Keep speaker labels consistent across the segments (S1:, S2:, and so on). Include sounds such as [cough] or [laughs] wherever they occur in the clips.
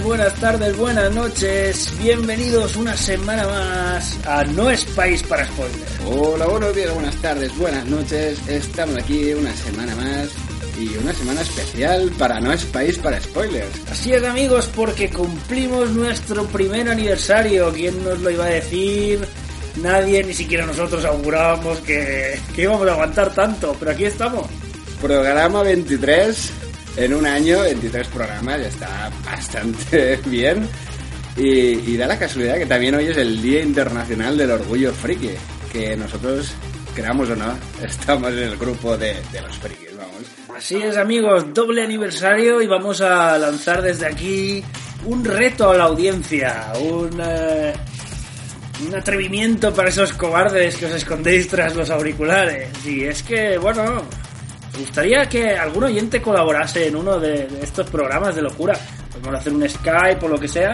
S1: días, buenas tardes, buenas noches. Bienvenidos una semana más a No es País para Spoilers.
S2: Hola, buenos días, buenas tardes, buenas noches. Estamos aquí una semana más y una semana especial para No es País para Spoilers.
S1: Así es, amigos, porque cumplimos nuestro primer aniversario. ¿Quién nos lo iba a decir? Nadie, ni siquiera nosotros augurábamos que, que íbamos a aguantar tanto, pero aquí estamos.
S2: Programa 23 en un año, 23 programas, ya está bastante [laughs] bien. Y, y da la casualidad que también hoy es el Día Internacional del Orgullo Friki, que nosotros, queramos o no, [laughs] estamos en el grupo de, de los frikis, vamos.
S1: Así es, amigos, doble aniversario y vamos a lanzar desde aquí un reto a la audiencia, un, eh, un atrevimiento para esos cobardes que os escondéis tras los auriculares. Y es que, bueno, me gustaría que algún oyente colaborase en uno de, estos programas de locura. Podemos hacer un Skype o lo que sea.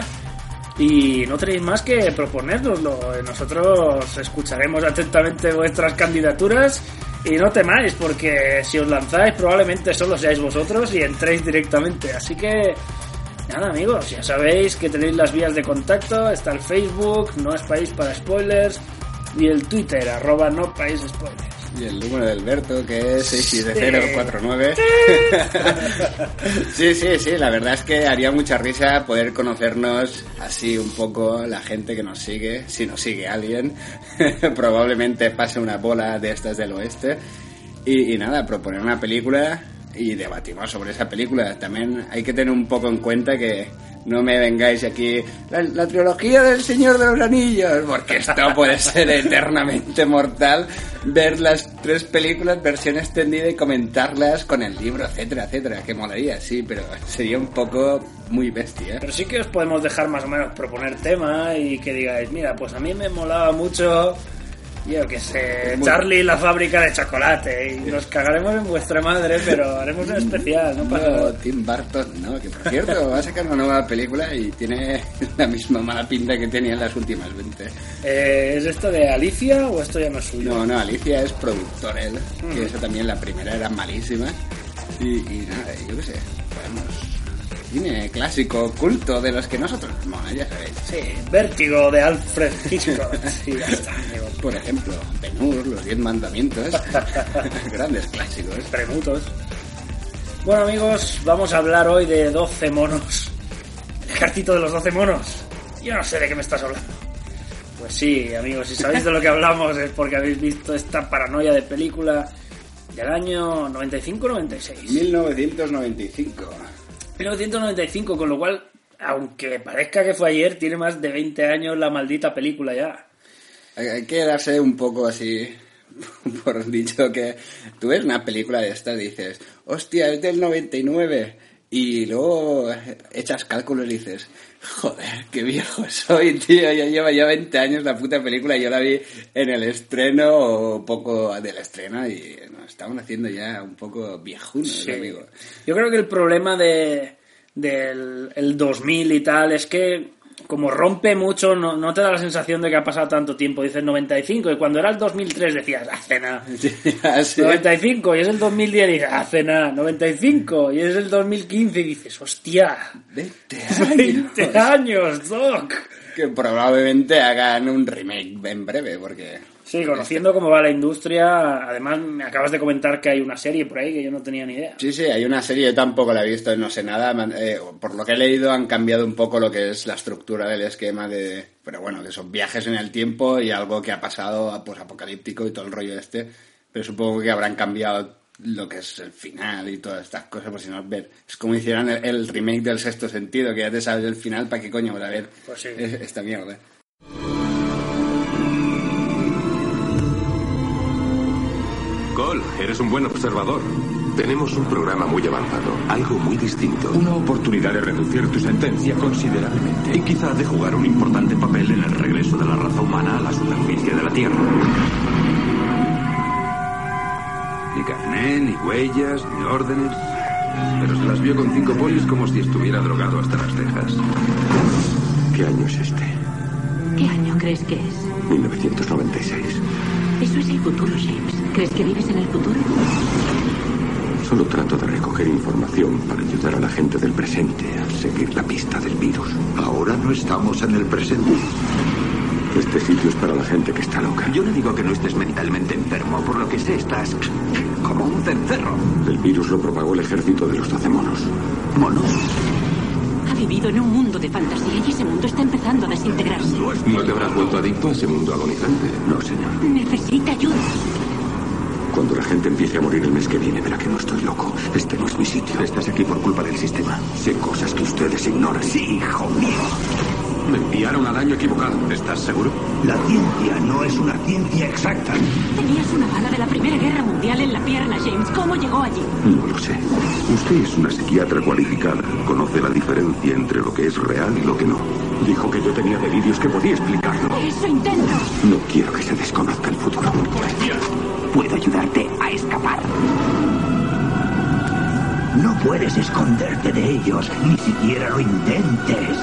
S1: Y no tenéis más que proponérnoslo. Nosotros escucharemos atentamente vuestras candidaturas. Y no temáis, porque si os lanzáis probablemente solo seáis vosotros y entréis directamente. Así que, nada amigos, ya sabéis que tenéis las vías de contacto. Está el Facebook, no es país para spoilers. Y el Twitter, arroba no país spoilers.
S2: Y el número de Alberto, que es 67049. [laughs] sí, sí, sí, la verdad es que haría mucha risa poder conocernos así un poco la gente que nos sigue, si nos sigue alguien. [laughs] Probablemente pase una bola de estas del oeste. Y, y nada, proponer una película y debatimos sobre esa película. También hay que tener un poco en cuenta que no me vengáis aquí la, trilogía del Señor de los Anillos, porque esto puede ser eternamente mortal. Ver las tres películas, versión extendida y comentarlas con el libro, etcétera, etcétera. Que molaría, sí, pero sería un poco muy bestia.
S1: Pero sí que os podemos dejar más o menos proponer tema y que digáis, mira, pues a mí me molaba mucho yo que sé, Charlie la fábrica de chocolate y nos cagaremos en vuestra madre, pero haremos un especial, ¿no? Para...
S2: No, Tim Burton, ¿no? Que por cierto, va a sacar una nueva película y tiene [laughs] la misma mala pinta que tenía en las últimas 20.
S1: Eh, ¿Es esto de Alicia o esto ya no es suyo?
S2: No, no, Alicia es productor él, mm. que esa también la primera era malísima. Y, y nada, yo qué sé, podemos cine clásico, culto, de los que nosotros, bueno, ya sabéis.
S1: Sí, Vértigo de Alfred Hitchcock. [laughs] sí, ya está,
S2: Por ejemplo, Ben-Hur, Los Diez Mandamientos. [laughs] Grandes clásicos.
S1: Premutos. Bueno, amigos, vamos a hablar hoy de 12 monos. El ejército de los 12 monos. Yo no sé de qué me estás hablando. Pues sí, amigos, si sabéis de lo que hablamos es porque habéis visto esta paranoia de película del año 95-96.
S2: 1995.
S1: 1995, con lo cual, aunque parezca que fue ayer, tiene más de 20 años la maldita película ya.
S2: Hay que darse un poco así, [laughs] por dicho que tú ves una película de estas dices, hostia, es del 99. Y luego echas cálculos y dices, joder, qué viejo soy, tío, ya lleva ya 20 años la puta película yo la vi en el estreno o poco del estreno y nos estamos haciendo ya un poco viejunos, sí. amigo.
S1: Yo creo que el problema de del el 2000 y tal es que como rompe mucho, no, no, te da la sensación de que ha pasado tanto tiempo. Dices 95, y cuando era el 2003 decías, hace nada. [laughs] Sí, 95, y es el 2010 y dices, hace nada. 95, y es el 2015 y dices, hostia.
S2: 20 [laughs] años.
S1: 20 años, Doc.
S2: Que probablemente hagan un remake en breve, porque
S1: Sí, conociendo cómo va la industria, además me acabas de comentar que hay una serie por ahí que yo no tenía ni idea.
S2: Sí, sí, hay una serie, yo tampoco la he visto, no sé nada. eh, por lo que he leído han cambiado un poco lo que es la estructura del esquema de... Pero bueno, que son viajes en el tiempo y algo que ha pasado pues apocalíptico y todo el rollo este. Pero supongo que habrán cambiado lo que es el final y todas estas cosas, por si no ver. Es como hicieran el, el remake del sexto sentido, que ya te sabes el final, ¿para qué coño vas a ver
S1: Pues sí.
S2: es- esta mierda?
S3: Eres un buen observador.
S4: Tenemos un programa muy avanzado, algo muy distinto.
S3: Una oportunidad de reducir tu sentencia considerablemente. Y quizá de jugar un importante papel en el regreso de la raza humana a la superficie de la Tierra.
S4: Ni carné, ni huellas, ni órdenes. Pero se las vio con cinco polis como si estuviera drogado hasta las cejas. ¿Qué año es este?
S5: ¿Qué año crees que es?
S4: 1996.
S5: Eso es el futuro, James. ¿Crees que vives en el futuro?
S4: Solo trato de recoger información para ayudar a la gente del presente a seguir la pista del virus.
S6: Ahora no estamos en el presente.
S4: Este sitio es para la gente que está loca.
S3: Yo no digo que no estés mentalmente enfermo. Por lo que sé, estás como un cencerro.
S4: El virus lo propagó el ejército de los doce monos.
S3: ¿Monos?
S5: Vivido en un mundo de fantasía y ese mundo está empezando a desintegrarse.
S4: ¿No te habrás vuelto adicto a ese mundo agonizante? No, señor.
S5: Necesita ayuda.
S4: Cuando la gente empiece a morir el mes que viene, verá que no estoy loco. Este no es mi sitio.
S3: Estás aquí por culpa del sistema.
S4: Sé cosas que ustedes ignoran.
S3: Sí, hijo mío.
S4: Me enviaron al año equivocado.
S3: ¿Estás seguro?
S6: La ciencia no es una ciencia exacta.
S5: Tenías una bala de la Primera Guerra Mundial en la pierna, James. ¿Cómo llegó allí?
S4: No lo sé.
S7: Usted es una psiquiatra cualificada. Conoce la diferencia entre lo que es real y lo que no.
S4: Dijo que yo tenía delirios que podía explicarlo.
S5: Eso intento.
S4: No quiero que se desconozca el futuro.
S3: Puedo ayudarte a escapar.
S6: No puedes esconderte de ellos, ni siquiera lo intentes.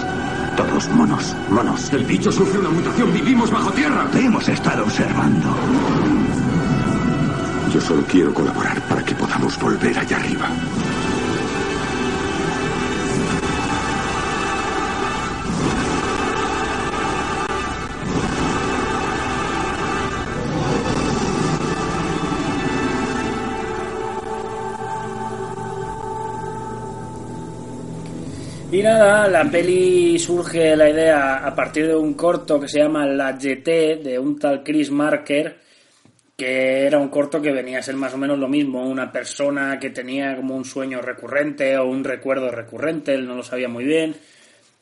S3: Todos monos, monos.
S4: El bicho sufre una mutación. Vivimos bajo tierra.
S6: Te hemos estado observando.
S4: Yo solo quiero colaborar para que podamos volver allá arriba.
S1: Y nada, la peli surge la idea a partir de un corto que se llama La GT de un tal Chris Marker, que era un corto que venía a ser más o menos lo mismo, una persona que tenía como un sueño recurrente o un recuerdo recurrente, él no lo sabía muy bien.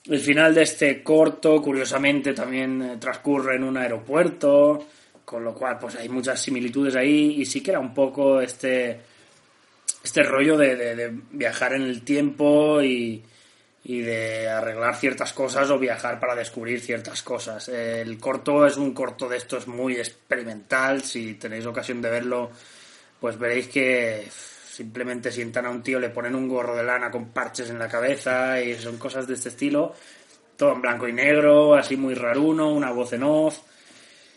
S1: El final de este corto, curiosamente, también eh, transcurre en un aeropuerto, con lo cual pues hay muchas similitudes ahí y sí que era un poco este este rollo de viajar en el tiempo y, y de arreglar ciertas cosas o viajar para descubrir ciertas cosas. El corto es un corto de estos muy experimental, si tenéis ocasión de verlo, pues veréis que simplemente sientan a un tío, le ponen un gorro de lana con parches en la cabeza y son cosas de este estilo, todo en blanco y negro, así muy raruno, una voz en off.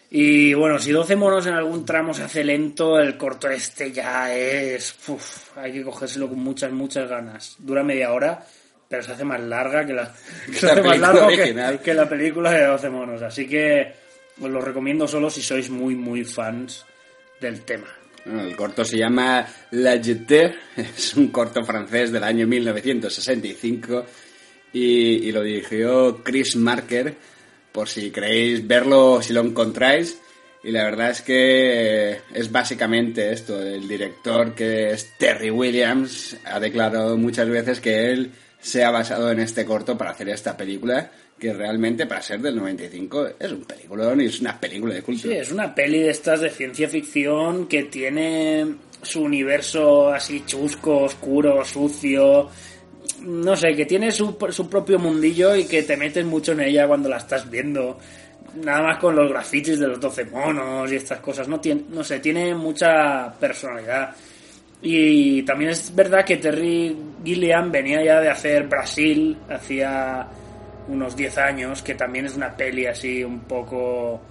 S1: Y bueno, si 12 monos en algún tramo se hace lento, el corto este ya es... uf, hay que cogérselo con muchas, muchas ganas. Dura media hora, pero se hace más larga que la, [laughs] se
S2: La
S1: hace más
S2: película
S1: largo que, que la película de 12 monos. Así que os lo recomiendo solo si sois muy, muy fans del tema.
S2: El corto se llama La Jetée, [laughs] es un corto francés del año 1965 y, y lo dirigió Chris Marker, por si queréis verlo, si lo encontráis. Y la verdad es que es básicamente esto, el director que es Terry Williams ha declarado muchas veces que él se ha basado en este corto para hacer esta película, que realmente para ser del 95 es un peliculón y es una película de culto.
S1: Sí, es una peli de estas de ciencia ficción que tiene su universo así chusco, oscuro, sucio. No sé, que tiene su, su propio mundillo y que te metes mucho en ella cuando la estás viendo. Nada más con los grafitis de los 12 monos y estas cosas. No, tiene, no sé, tiene mucha personalidad. Y también es verdad que Terry Gilliam venía ya de hacer Brasil, hacía unos 10 años, que también es una peli así un poco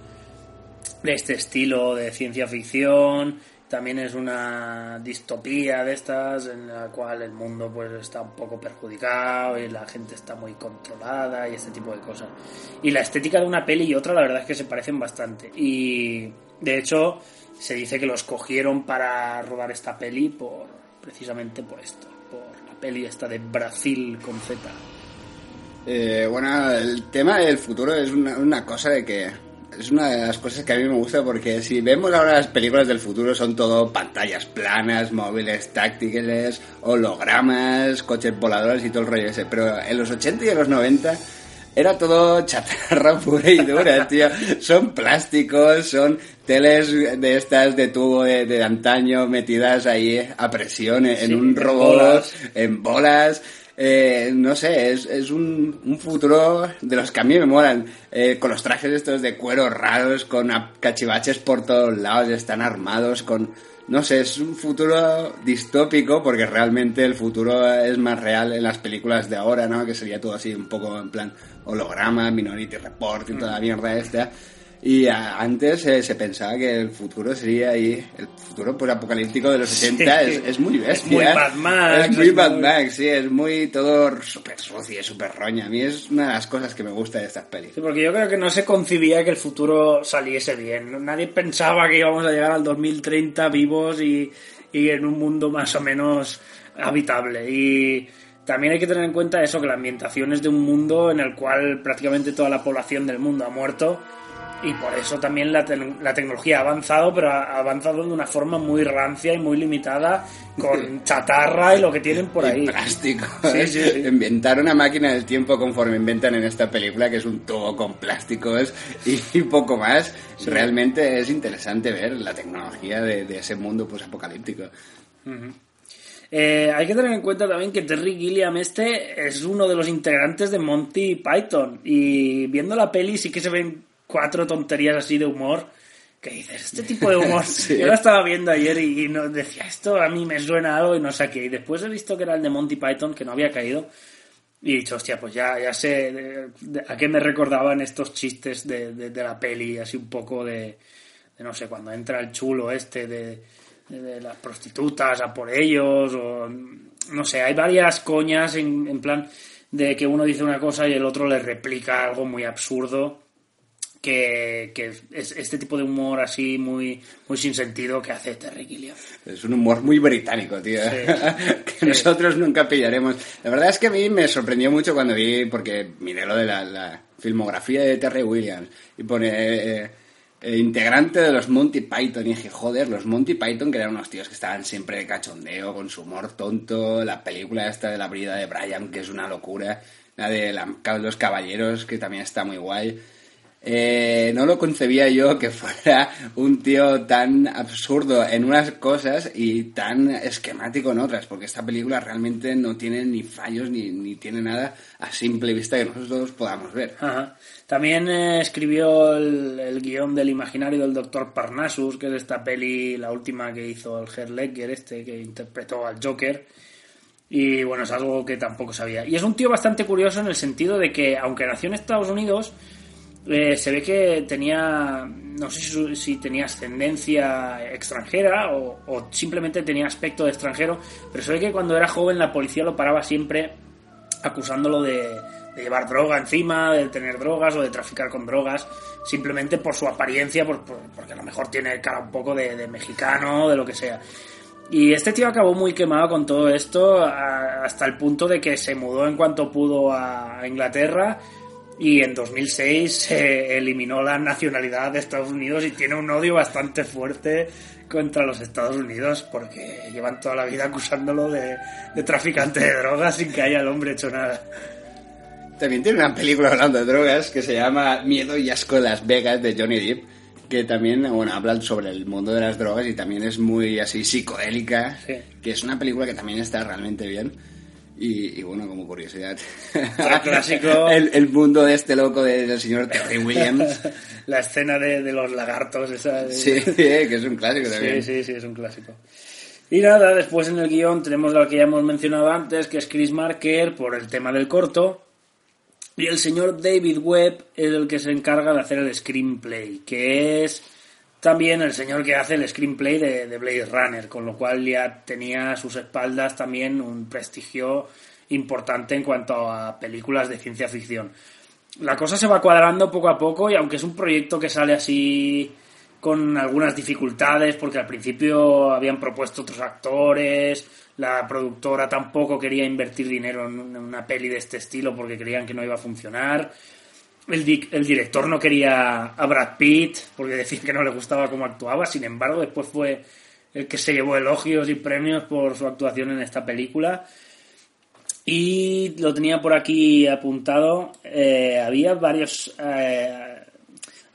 S1: de este estilo de ciencia ficción. También es una distopía de estas en la cual el mundo pues está un poco perjudicado y la gente está muy controlada y este tipo de cosas. Y la estética de una peli y otra la verdad es que se parecen bastante. Y De hecho, se dice que los cogieron para rodar esta peli por precisamente por esto, por la peli esta de Brasil con Z.
S2: Eh, bueno, el tema del futuro es una, una cosa de que es una de las cosas que a mí me gusta porque si vemos ahora las películas del futuro son todo pantallas planas, móviles táctiles, hologramas, coches voladores y todo el rollo ese. Pero en los 80 y en los 90 era todo chatarra [laughs] pura y dura, tío. Son plásticos, son teles de estas de tubo de, de antaño metidas ahí a presión en
S1: Sí,
S2: un robot,
S1: bolas.
S2: en bolas. Eh, no sé, es, es un, un futuro de los que a mí me molan. Eh, con los trajes estos de cuero raros, con cachivaches por todos lados, están armados con... No sé, es un futuro distópico porque realmente el futuro es más real en las películas de ahora, ¿no? Que sería todo así un poco en plan holograma, Minority Report y toda la mierda esta. Y a- antes eh, se pensaba que el futuro sería ahí, el futuro pues, apocalíptico de los 80
S1: Sí.
S2: es, es muy bestia.
S1: Es muy Mad Max,
S2: Es muy Mad Max, sí, es muy todo súper sucio, súper roña. A mí es una de las cosas que me gusta de estas pelis.
S1: Sí, porque yo creo que no se concibía que el futuro saliese bien. Nadie pensaba que íbamos a llegar al 2030 vivos y, y en un mundo más o menos habitable. Y también hay que tener en cuenta eso, que la ambientación es de un mundo en el cual prácticamente toda la población del mundo ha muerto. Y por eso también la, te- la tecnología ha avanzado, pero ha avanzado de una forma muy rancia y muy limitada, con [laughs] chatarra y lo que tienen por
S2: Y
S1: ahí.
S2: plástico.
S1: Sí,
S2: ¿eh?
S1: sí, sí.
S2: Inventar una máquina del tiempo conforme inventan en esta película, que es un tubo con plásticos y, y poco más. Realmente es interesante ver la tecnología de, de ese mundo pues apocalíptico.
S1: Eh, hay que tener en cuenta también que Terry Gilliam este es uno de los integrantes de Monty Python. Y viendo la peli sí que se ven cuatro tonterías así de humor que dices, este tipo de humor, [laughs]
S2: Sí.
S1: yo la estaba viendo ayer y, y no, decía, esto a mí me suena algo y no sé qué, y después he visto que era el de Monty Python que no había caído y he dicho, hostia, pues ya, ya sé de- de- a qué me recordaban estos chistes de, de- la peli, así un poco de, de, no sé, cuando entra el chulo este de, de- de las prostitutas a por ellos, o no sé, hay varias coñas en, en plan de que uno dice una cosa y el otro le replica algo muy absurdo. Que, que es este tipo de humor así muy, muy sin sentido que hace Terry Gilliam.
S2: Es un humor muy británico, tío. [laughs] que nosotros nunca pillaremos. La verdad es que a mí me sorprendió mucho cuando vi, porque miré lo de la, la filmografía de Terry Williams y pone eh, eh, integrante de los Monty Python y dije, joder, los Monty Python que eran unos tíos que estaban siempre de cachondeo, con su humor tonto, la película esta de la brida de Brian, que es una locura, la de la- los caballeros, que también está muy guay. Eh, no lo concebía yo que [laughs] fuera un tío tan absurdo en unas cosas y tan esquemático en otras, porque esta película realmente no tiene ni fallos ni, ni tiene nada a simple vista que nosotros podamos ver.
S1: Ajá. También eh, escribió el, el guion del imaginario del Doctor Parnassus, que es esta peli, la última que hizo el Heath Ledger, este que interpretó al Joker. Y bueno, es algo que tampoco sabía. Y es un tío bastante curioso en el sentido de que, aunque nació en Estados Unidos, eh, se ve que tenía, no sé si, si tenía ascendencia extranjera o, o simplemente tenía aspecto de extranjero, pero se ve que cuando era joven la policía lo paraba siempre acusándolo de, de llevar droga encima, de tener drogas o de traficar con drogas, simplemente por su apariencia, por- por- porque a lo mejor tiene cara un poco de, de mexicano, de lo que sea. Y este tío acabó muy quemado con todo esto a- hasta el punto de que se mudó en cuanto pudo a Inglaterra y en 2006 se eliminó la nacionalidad de Estados Unidos y tiene un odio bastante fuerte contra los Estados Unidos porque llevan toda la vida acusándolo de, de traficante de drogas sin que haya el hombre hecho nada.
S2: También tiene una película hablando de drogas que se llama Miedo y Asco de Las Vegas de Johnny Depp, que también bueno, habla sobre el mundo de las drogas y también es muy así psicodélica,
S1: Sí.
S2: que es una película que también está realmente bien. Y, y bueno, como curiosidad,
S1: clásico. [laughs]
S2: el, el mundo de este loco de- del señor Terry Williams. [laughs]
S1: La escena de, de los lagartos, esa. de-
S2: Sí, [laughs] que es un clásico
S1: Sí,
S2: también.
S1: sí, sí, es un clásico. Y nada, después en el guion tenemos lo que ya hemos mencionado antes, que es Chris Marker por el tema del corto. Y el señor David Webb es el que se encarga de hacer el screenplay, que es también el señor que hace el screenplay de, de Blade Runner, con lo cual ya tenía a sus espaldas también un prestigio importante en cuanto a películas de ciencia ficción. La cosa se va cuadrando poco a poco y aunque es un proyecto que sale así con algunas dificultades porque al principio habían propuesto otros actores, la productora tampoco quería invertir dinero en una peli de este estilo porque creían que no iba a funcionar. El, el director no quería a Brad Pitt porque decía que no le gustaba cómo actuaba, sin embargo después fue el que se llevó elogios y premios por su actuación en esta película. Y lo tenía por aquí apuntado. eh, había varios eh,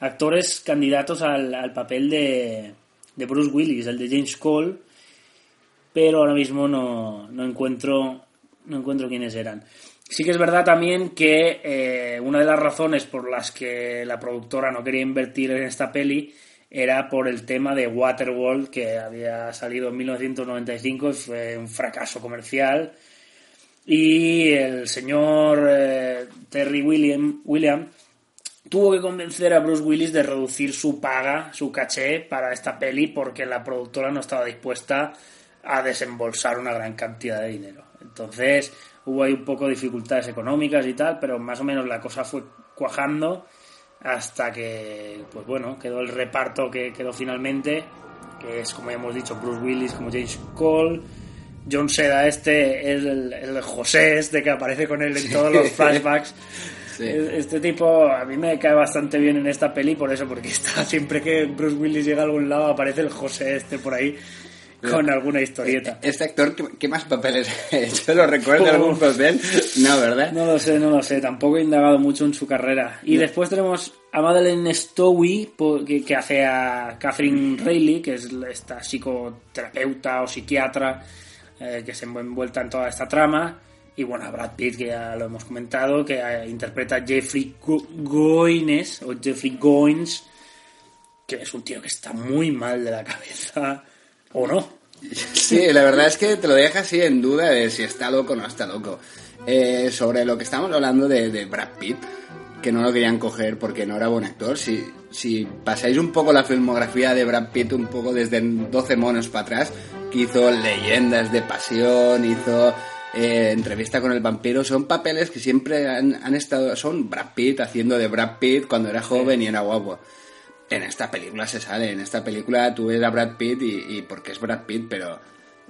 S1: actores candidatos al, al papel de, de Bruce Willis, el de James Cole, pero ahora mismo no, no encuentro no encuentro quiénes eran. Sí que es verdad también que eh, una de las razones por las que la productora no quería invertir en esta peli era por el tema de Waterworld que había salido en 1995 y fue un fracaso comercial y el señor eh, Terry William, William tuvo que convencer a Bruce Willis de reducir su paga, su caché para esta peli porque la productora no estaba dispuesta a desembolsar una gran cantidad de dinero. Entonces hubo ahí un poco de dificultades económicas y tal, pero más o menos la cosa fue cuajando hasta que, pues bueno, quedó el reparto que quedó finalmente, que es, como ya hemos dicho, Bruce Willis como James Cole, John Seda este es el, el José este que aparece con él en todos los [laughs] flashbacks.
S2: Sí.
S1: Este tipo a mí me cae bastante bien en esta peli por eso, porque [laughs] está siempre que Bruce Willis llega a algún lado aparece el José este por ahí con alguna historieta.
S2: Este actor, ¿qué, más papeles ha [laughs] hecho? ¿Lo recuerda algún papel? No, ¿verdad?
S1: No lo sé, no lo sé, tampoco he indagado mucho en su carrera. Y después tenemos a Madeleine Stowe, que, hace a Catherine Reilly, que es esta psicoterapeuta o psiquiatra eh, que se envuelta en toda esta trama. Y bueno, a Brad Pitt, que ya lo hemos comentado, que eh, interpreta a Jeffrey Go- Goines, o Jeffrey Goines, que es un tío que está muy mal de la cabeza, o no.
S2: Sí, la verdad es que te lo deja así en duda de si está loco o no está loco. Eh, sobre lo que estamos hablando de, de Brad Pitt, que no lo querían coger porque no era buen actor, si, si pasáis un poco la filmografía de Brad Pitt, un poco desde 12 monos para atrás, que hizo Leyendas de Pasión, hizo eh, Entrevista con el Vampiro, son papeles que siempre han, han estado, son Brad Pitt haciendo de Brad Pitt cuando era joven y era guapo. En esta película se sale, en esta película tú ves a Brad Pitt y, y porque es Brad Pitt, pero,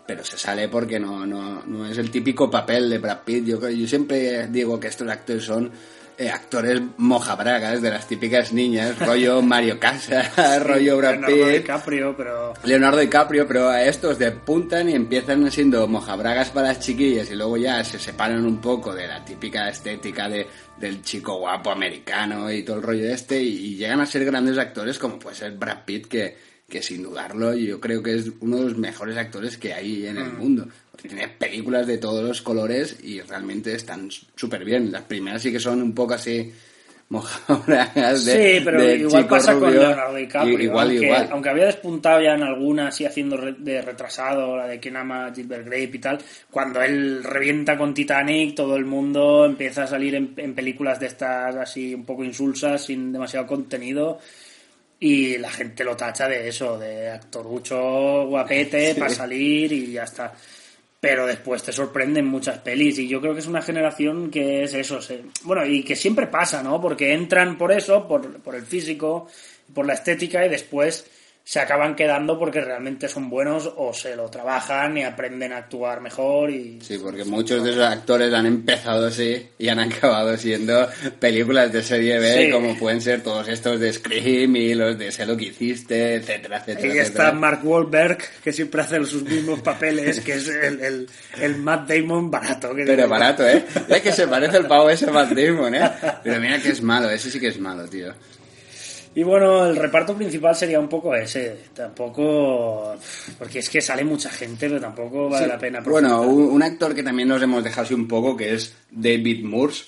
S2: pero se sale porque no, no, no es el típico papel de Brad Pitt. Yo, yo siempre digo que estos actores son eh, actores mojabragas de las típicas niñas, rollo [laughs] Mario Casas, rollo Brad
S1: Leonardo
S2: Pitt.
S1: DiCaprio, pero
S2: Leonardo DiCaprio, pero a estos despuntan y empiezan siendo mojabragas para las chiquillas y luego ya se separan un poco de la típica estética de, del chico guapo americano y todo el rollo este y, y llegan a ser grandes actores como puede ser Brad Pitt que, que sin dudarlo yo creo que es uno de los mejores actores que hay en el mundo. Tiene películas de todos los colores y realmente están súper bien. Las primeras sí que son un poco así mojabragas de
S1: sí, pero
S2: de
S1: igual pasa con. Leonardo DiCaprio.
S2: Y- Igual,
S1: aunque,
S2: igual.
S1: aunque había despuntado ya en alguna así haciendo de retrasado, la de quien ama a Gilbert Grape y tal, cuando él revienta con Titanic, todo el mundo empieza a salir en, en películas de estas así un poco insulsas, sin demasiado contenido. Y la gente lo tacha de eso, de actorucho guapete para salir y ya está. Pero después te sorprenden muchas pelis y yo creo que es una generación que es eso. se- bueno, y que siempre pasa, ¿no? Porque entran por eso, por, por el físico, por la estética y después se acaban quedando porque realmente son buenos o se lo trabajan y aprenden a actuar mejor y...
S2: Sí, porque muchos de esos actores han empezado así y han [laughs] acabado siendo películas de serie B,
S1: Sí.
S2: como pueden ser todos estos de Scream y los de Sé lo que hiciste, etcétera, etcétera.
S1: Ahí está. Mark Wahlberg, que siempre hace sus mismos papeles, que es el, el, el Matt Damon barato. que
S2: Pero barato, ¿eh? Es que se parece el pavo ese Matt Damon, ¿eh? Pero mira que es malo, ese sí que es malo, tío.
S1: Y bueno, el reparto principal sería un poco ese. Tampoco. Porque es que sale mucha gente, pero tampoco vale
S2: Sí.
S1: la pena.
S2: Bueno, un, un actor que también nos hemos dejado así un poco, que es David Moores,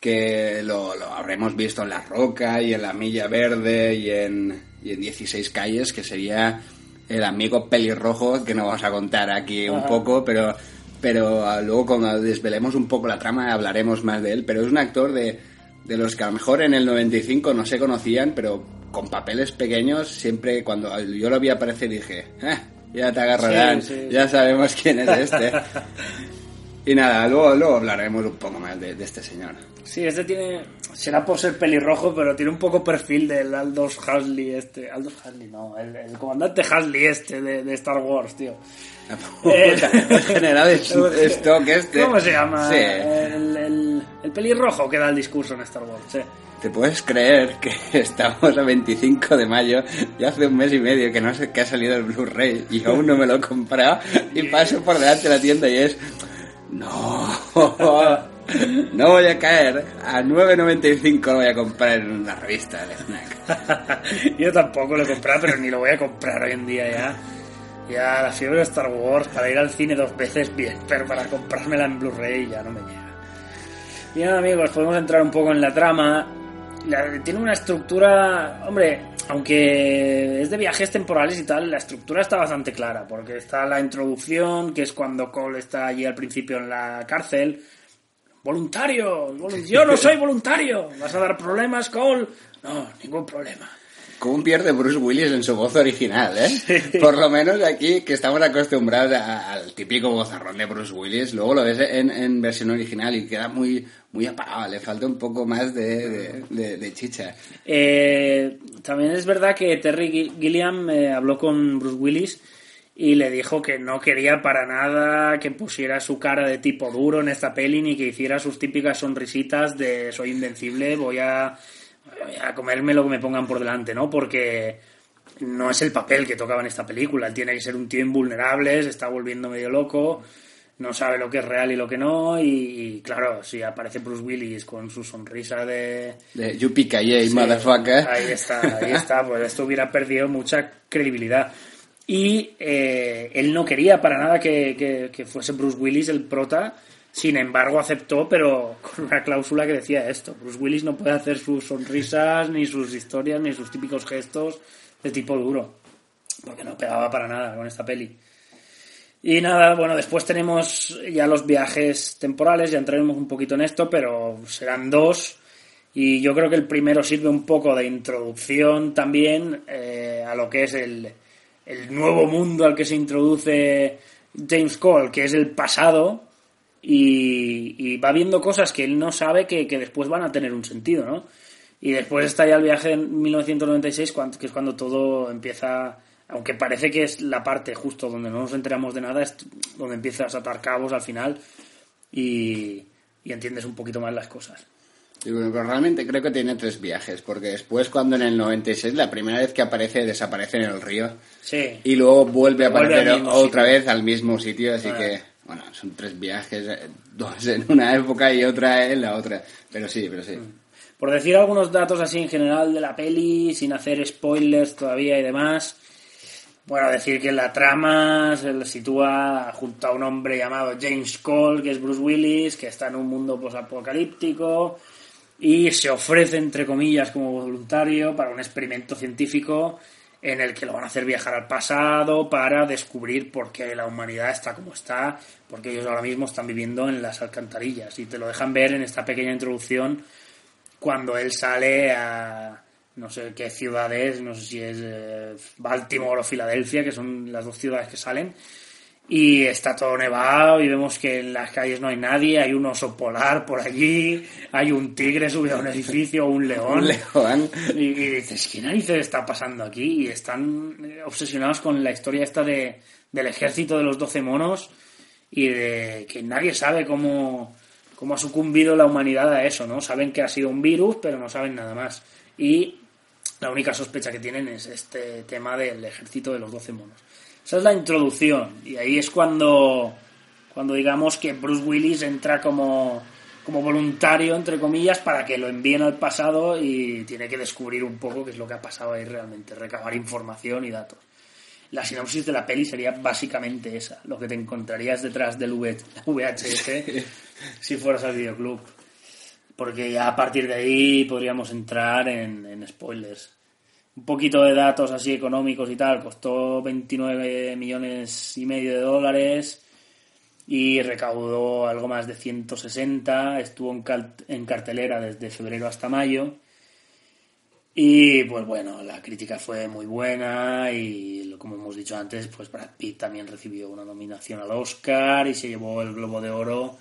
S2: que lo, lo habremos visto en La Roca y en La Milla Verde y en, y en 16 Calles, que sería el amigo pelirrojo, que no vamos a contar aquí un poco, pero, pero ah, luego cuando desvelemos un poco la trama hablaremos más de él. Pero es un actor de, de los que a lo mejor en el 95 no se conocían, pero con papeles pequeños, siempre cuando yo lo vi aparecer dije, "Ah, ya te agarrarán,
S1: Sí, sí.
S2: ya sabemos quién es este. [laughs] Y nada, luego, luego hablaremos un poco más de, de este señor.
S1: Sí, este tiene. Será por ser pelirrojo, pero tiene un poco perfil del Aldous Huxley este. Aldous Huxley, no, el, el comandante Huxley este de, de Star Wars, tío.
S2: El general Stock este.
S1: ¿Cómo se llama?
S2: Sí.
S1: El, el, el pelirrojo que da el discurso en Star Wars, sí.
S2: ¿Te puedes creer que [laughs] estamos a 25 de mayo y hace un mes y medio que no sé que ha salido el Blu-ray y aún no me lo he comprado y [laughs] paso por delante de la tienda y es no [laughs] no voy a caer a 9.95 lo voy a comprar en una revista de Snack
S1: Yo tampoco lo he comprado, pero ni lo voy a comprar hoy en día ya. Ya la fiebre de Star Wars para ir al cine dos veces bien, pero para comprármela en Blu-ray ya no me llega. Bien amigos, podemos entrar un poco en la trama. La- tiene una estructura, hombre, aunque es de viajes temporales y tal, la estructura está bastante clara, porque está la introducción, que es cuando Cole está allí al principio en la cárcel. Voluntario, volun- [laughs] yo no soy voluntario. ¿Vas a dar problemas, Cole? No, ningún problema.
S2: ¿Cómo pierde Bruce Willis en su voz original, eh? Por lo menos aquí, que estamos acostumbrados a- al típico vozarrón de Bruce Willis, luego lo ves en, en versión original y queda muy, muy apagado, le falta un poco más de, de- de- de chicha.
S1: Eh, también es verdad que Terry Gi- Gilliam eh, habló con Bruce Willis y le dijo que no quería para nada que pusiera su cara de tipo duro en esta peli ni que hiciera sus típicas sonrisitas de soy invencible, voy a, a comerme lo que me pongan por delante, ¿no? Porque no es el papel que tocaba en esta película. Él tiene que ser un tío invulnerable, se está volviendo medio loco, no sabe lo que es real y lo que no. Y, y, claro, si aparece Bruce Willis con su sonrisa de.
S2: De Yuppie
S1: Sí,
S2: motherfucker.
S1: Ahí está, ahí está. Pues esto hubiera perdido mucha credibilidad. Y eh, él no quería para nada que, que- que fuese Bruce Willis el prota. Sin embargo, aceptó, pero con una cláusula que decía esto. Bruce Willis no puede hacer sus sonrisas, ni sus historias, ni sus típicos gestos de tipo duro. Porque no pegaba para nada con esta peli. Y nada, bueno, después tenemos ya los viajes temporales, ya entraremos un poquito en esto, pero serán dos. Y yo creo que el primero sirve un poco de introducción también eh, a lo que es el, el nuevo mundo al que se introduce James Cole, que es el pasado, y, y va viendo cosas que él no sabe que, que después van a tener un sentido, ¿no? Y después está ya el viaje en 1996, cuan- que es cuando todo empieza, aunque parece que es la parte justo donde no nos enteramos de nada, es donde empiezas a atar cabos al final y, y entiendes un poquito más las cosas.
S2: Pero realmente creo que tiene tres viajes, porque después cuando en el 96, la primera vez que aparece, desaparece en el río.
S1: Sí.
S2: Y luego vuelve a aparecer otra
S1: sitio.
S2: vez al mismo sitio, así
S1: Ah.
S2: que, bueno, son tres viajes, eh, dos en una época y otra en la otra. Pero sí, pero sí.
S1: Por decir algunos datos así en general de la peli, sin hacer spoilers todavía y demás. Bueno, decir que la trama se le sitúa junto a un hombre llamado James Cole, que es Bruce Willis, que está en un mundo posapocalíptico y se ofrece, entre comillas, como voluntario para un experimento científico en el que lo van a hacer viajar al pasado para descubrir por qué la humanidad está como está, porque ellos ahora mismo están viviendo en las alcantarillas. Y te lo dejan ver en esta pequeña introducción cuando él sale a no sé qué ciudades, no sé si es eh, Baltimore o Filadelfia, que son las dos ciudades que salen, y está todo nevado y vemos que en las calles no hay nadie, hay un oso polar por allí, hay un tigre subido a un edificio, un [laughs] león.
S2: Un león.
S1: Y, y dices, ¿qué narices está pasando aquí? Y están eh, obsesionados con la historia esta de, del ejército de los doce monos y de que nadie sabe cómo, cómo ha sucumbido la humanidad a eso, ¿no? Saben que ha sido un virus, pero no saben nada más. Y la única sospecha que tienen es este tema del ejército de los doce monos. Esa es la introducción. Y ahí es cuando, cuando digamos que Bruce Willis entra como, como voluntario, entre comillas, para que lo envíen al pasado y tiene que descubrir un poco qué es lo que ha pasado ahí realmente, recabar información y datos. La sinopsis de la peli sería básicamente esa, lo que te encontrarías detrás del VHS [laughs] si fueras al videoclub. Porque ya a partir de ahí podríamos entrar en, en spoilers. Un poquito de datos así económicos y tal, costó 29 millones y medio de dólares y recaudó algo más de 160, estuvo en, cartelera desde febrero hasta mayo Y pues bueno, la crítica fue muy buena y como hemos dicho antes, pues Brad Pitt también recibió una nominación al Oscar y se llevó el Globo de Oro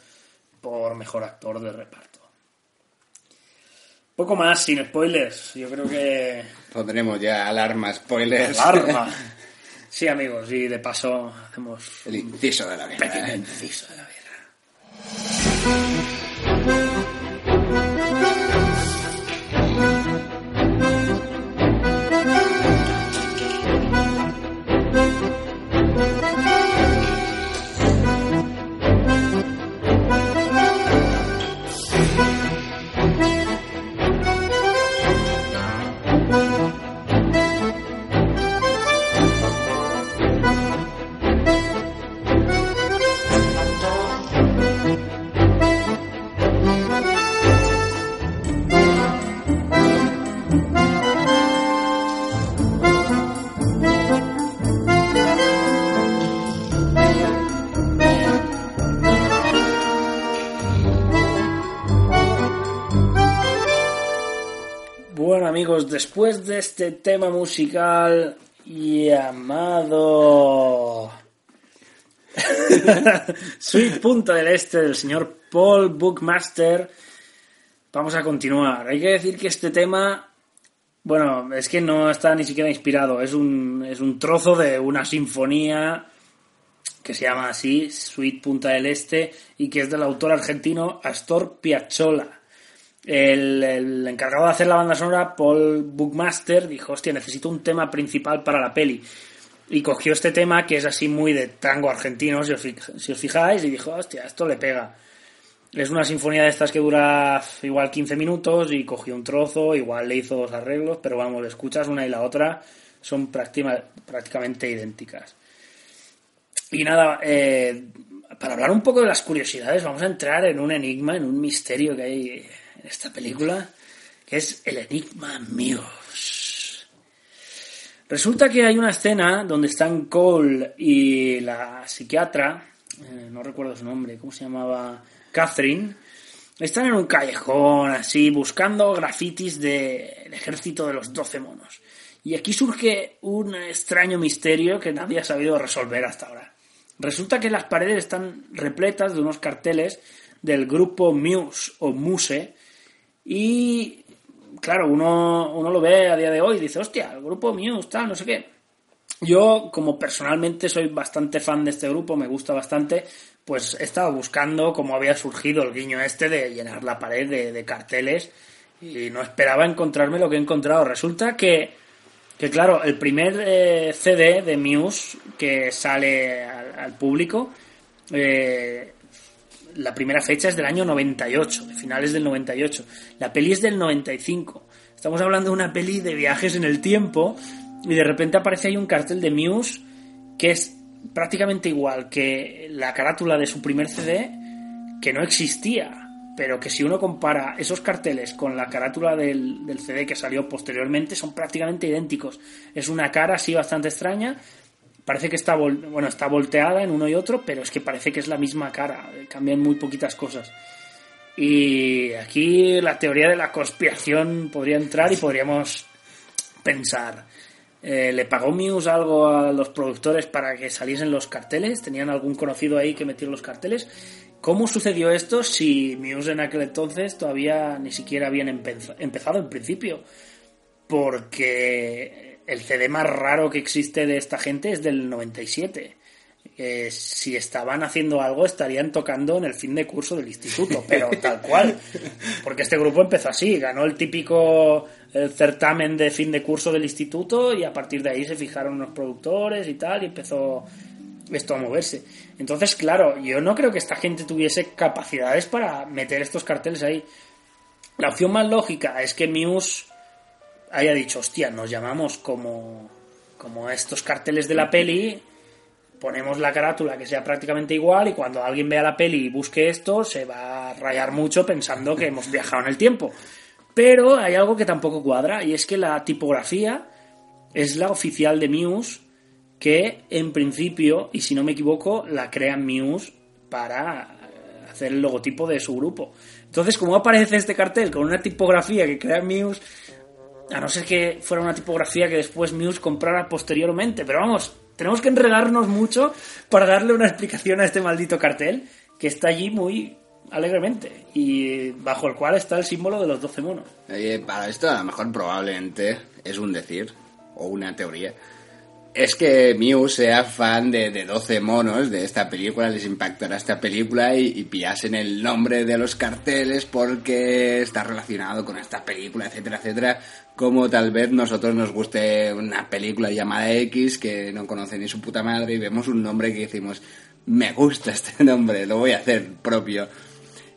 S1: por mejor actor de reparto. Poco más, sin spoilers. Yo creo que
S2: Pondremos ya alarma, spoilers.
S1: Alarma. [laughs] Sí, amigos, y de paso hacemos
S2: El inciso de la vida.
S1: pequeño inciso de la guerra. Después de este tema musical llamado [laughs] Sweet Punta del Este del señor Paul Bookmaster, vamos a continuar. Hay que decir que este tema, bueno, es que no está ni siquiera inspirado, es un, es un trozo de una sinfonía que se llama así, Sweet Punta del Este, y que es del autor argentino Astor Piazzolla. El, encargado de hacer la banda sonora, Paul Bookmaster, dijo, hostia, necesito un tema principal para la peli. Y cogió este tema, que es así muy de tango argentino, si os, fijáis, y dijo, hostia, esto le pega. Es una sinfonía de estas que dura igual 15 minutos y cogió un trozo, igual le hizo dos arreglos, pero vamos, escuchas una y la otra, son prácticamente idénticas. Y nada, eh, para hablar un poco de las curiosidades, vamos a entrar en un enigma, en un misterio que hay esta película, que es el enigma Muse. Resulta que hay una escena donde están Cole y la psiquiatra, eh, no recuerdo su nombre, ¿cómo se llamaba? Catherine. Están en un callejón así, buscando grafitis del ejército de los doce monos. Y aquí surge un extraño misterio que nadie ha sabido resolver hasta ahora. Resulta que las paredes están repletas de unos carteles del grupo Muse o Muse y claro, uno, uno lo ve a día de hoy y dice, hostia, el grupo Muse, tal, no sé qué. Yo, como personalmente soy bastante fan de este grupo, me gusta bastante, pues he estado buscando cómo había surgido el guiño este de llenar la pared de, de carteles y no esperaba encontrarme lo que he encontrado. Resulta que, que claro, el primer eh, CD de Muse que sale al, al público, eh, la primera fecha es del año 98, de finales del 98. La peli es del 95. Estamos hablando de una peli de viajes en el tiempo y de repente aparece ahí un cartel de Muse que es prácticamente igual que la carátula de su primer CD que no existía, pero que si uno compara esos carteles con la carátula del, del CD que salió posteriormente son prácticamente idénticos. Es una cara así bastante extraña parece que está vol- bueno está volteada en uno y otro pero es que parece que es la misma cara cambian muy poquitas cosas. Y aquí la teoría de la conspiración podría entrar y podríamos pensar eh, le pagó Muse algo a los productores para que saliesen los carteles tenían algún conocido ahí que metió los carteles ¿Cómo sucedió esto si Muse en aquel entonces todavía ni siquiera habían empeza- empezado en principio? Porque el CD más raro que existe de esta gente es del 97. Eh, si estaban haciendo algo estarían tocando en el fin de curso del instituto, [laughs] pero tal cual. Porque este grupo empezó así, ganó el típico el certamen de fin de curso del instituto y a partir de ahí se fijaron los productores y tal y empezó esto a moverse. Entonces, claro, yo no creo que esta gente tuviese capacidades para meter estos carteles ahí. La opción más lógica es que Muse haya dicho, hostia, nos llamamos como, como estos carteles de la peli, ponemos la carátula que sea prácticamente igual y cuando alguien vea la peli y busque esto, se va a rayar mucho pensando que hemos viajado en el tiempo. Pero hay algo que tampoco cuadra y es que la tipografía es la oficial de Muse que en principio, y si no me equivoco, la crea Muse para hacer el logotipo de su grupo. Entonces, como aparece este cartel con una tipografía que crea Muse, A no ser que fuera una tipografía que después Muse comprara posteriormente. Pero vamos, tenemos que enredarnos mucho para darle una explicación a este maldito cartel que está allí muy alegremente y bajo el cual está el símbolo de los 12 monos.
S2: Para esto a lo mejor probablemente es un decir o una teoría. Es que Muse sea fan de, de 12 monos de esta película, les impactará esta película y, y pillasen el nombre de los carteles porque está relacionado con esta película, etcétera, etcétera. Como tal vez nosotros nos guste una película llamada X que no conoce ni su puta madre y vemos un nombre que decimos, me gusta este [laughs] nombre, lo voy a hacer propio.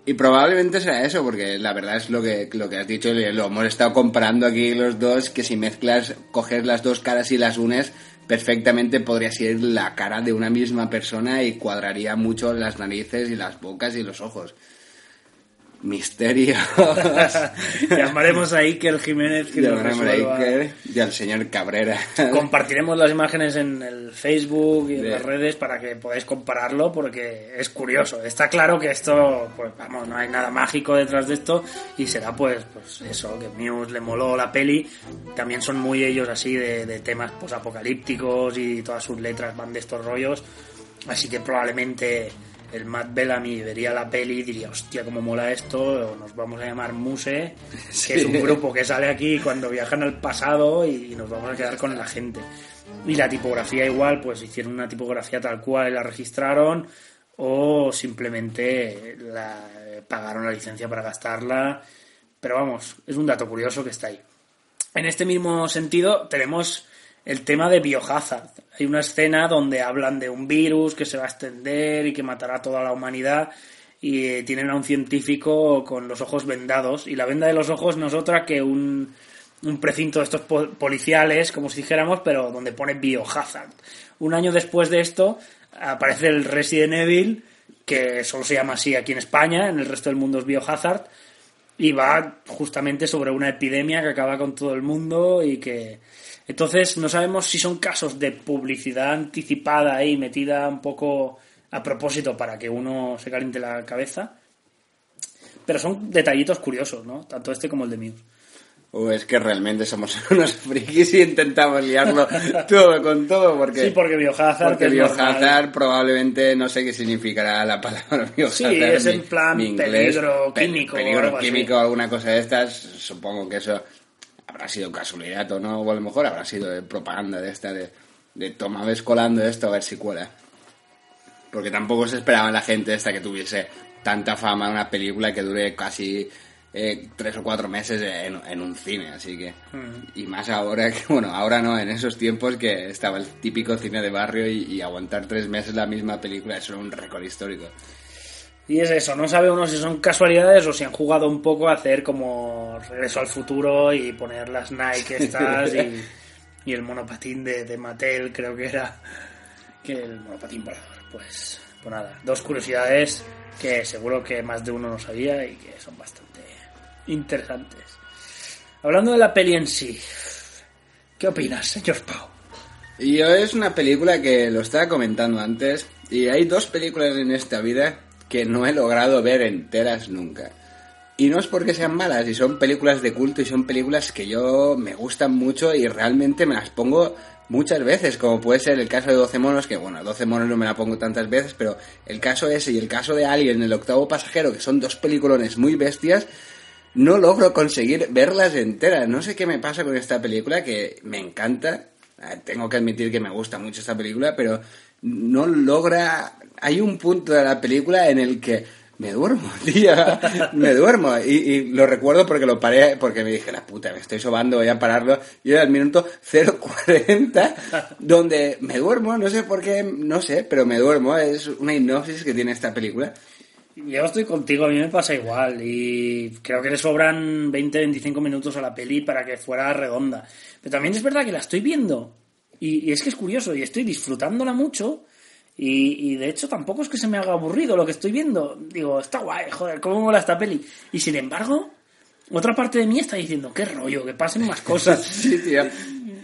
S2: Y probablemente sea eso, porque la verdad es lo que, lo que has dicho, lo hemos estado comparando aquí los dos, que si mezclas, coges las dos caras y las unes, perfectamente podría ser la cara de una misma persona y cuadraría mucho las narices y las bocas y los ojos. Misterio. [laughs]
S1: Llamaremos a Iker Jiménez que nos
S2: Llamaremos a
S1: resuelva.
S2: Iker y al señor Cabrera.
S1: Compartiremos las imágenes en el Facebook y en
S2: De-
S1: las redes para que podáis compararlo porque es curioso. Está claro que esto, pues vamos, no hay nada mágico detrás de esto y será pues, pues eso, que Muse le moló la peli. También son muy ellos así de, de temas pues apocalípticos y todas sus letras van de estos rollos. Así que probablemente el Matt Bellamy vería la peli y diría, hostia, cómo mola esto, o nos vamos a llamar Muse, [laughs] que es un grupo que sale aquí cuando viajan al pasado y, nos vamos a quedar con la gente. Y la tipografía igual, pues hicieron una tipografía tal cual y la registraron, o simplemente la, pagaron la licencia para gastarla. Pero vamos, es un dato curioso que está ahí. En este mismo sentido, tenemos el tema de Biohazard. Hay una escena donde hablan de un virus que se va a extender y que matará a toda la humanidad y eh, tienen a un científico con los ojos vendados y la venda de los ojos no es otra que un, un precinto de estos po- policiales, como si dijéramos, pero donde pone Biohazard. Un año después de esto aparece el Resident Evil, que solo se llama así aquí en España, en el resto del mundo es Biohazard, y va justamente sobre una epidemia que acaba con todo el mundo y que entonces no sabemos si son casos de publicidad anticipada ahí metida un poco a propósito para que uno se caliente la cabeza pero son detallitos curiosos no tanto este como el de Muse
S2: O es que realmente somos [laughs] unos frikis y intentamos liarlo [laughs] todo con todo porque...
S1: sí porque Biohazard
S2: Porque biohazard probablemente no sé qué significará la palabra [laughs] biohazard.
S1: Sí, es en plan
S2: mi inglés,
S1: peligro
S2: pe-
S1: químico o
S2: Peligro
S1: algo
S2: químico alguna cosa de estas. Supongo que eso habrá sido casualidad o no, o a lo mejor habrá sido de propaganda de esta, de, de toma ves colando esto a ver si cuela. Porque tampoco se esperaba la gente esta que tuviese tanta fama una película que dure casi eh, tres o cuatro meses en, en un cine, así que...
S1: Mm.
S2: Y más ahora que, bueno, ahora no, en esos tiempos que estaba el típico cine de barrio y, y aguantar tres meses la misma película, eso era un récord histórico.
S1: Y es eso, no sabe uno si son casualidades o si han jugado un poco a hacer como regreso al futuro y poner las Nike estas y, y el monopatín de, de Mattel, creo que era que el monopatín volador. Pues, pues nada, dos curiosidades que seguro que más de uno no sabía y que son bastante interesantes. Hablando de la peli en sí, ¿qué opinas, señor Pau?
S2: Y yo es una película que lo estaba comentando antes, y hay dos películas en esta vida que no he logrado ver enteras nunca. Y no es porque sean malas, y son películas de culto, y son películas que yo me gustan mucho y realmente me las pongo muchas veces, como puede ser el caso de 12 monos, que bueno, 12 monos no me la pongo tantas veces, pero el caso ese y el caso de Alien, el octavo pasajero, que son dos peliculones muy bestias, no logro conseguir verlas enteras. No sé qué me pasa con esta película, que me encanta. Eh, Tengo que admitir que me gusta mucho esta película, pero no logra... Hay un punto de la película en el que me duermo, [laughs] tío. me duermo. Y, y lo recuerdo porque lo paré, porque me dije, la puta, me estoy sobando, voy a pararlo. Y era el minuto [laughs] 0.40, donde me duermo, no sé por qué, no sé, pero me duermo. Es una hipnosis que tiene esta película.
S1: Yo estoy contigo, a mí me pasa igual y creo que le sobran 20-25 minutos a la peli para que fuera redonda. Pero también es verdad que la estoy viendo y, y es que es curioso y estoy disfrutándola mucho y, y de hecho tampoco es que se me haga aburrido lo que estoy viendo. Digo, está guay, joder, cómo mola esta peli. Y sin embargo, otra parte de mí está diciendo, qué rollo, que pasen más cosas. [laughs]
S2: Sí, tío.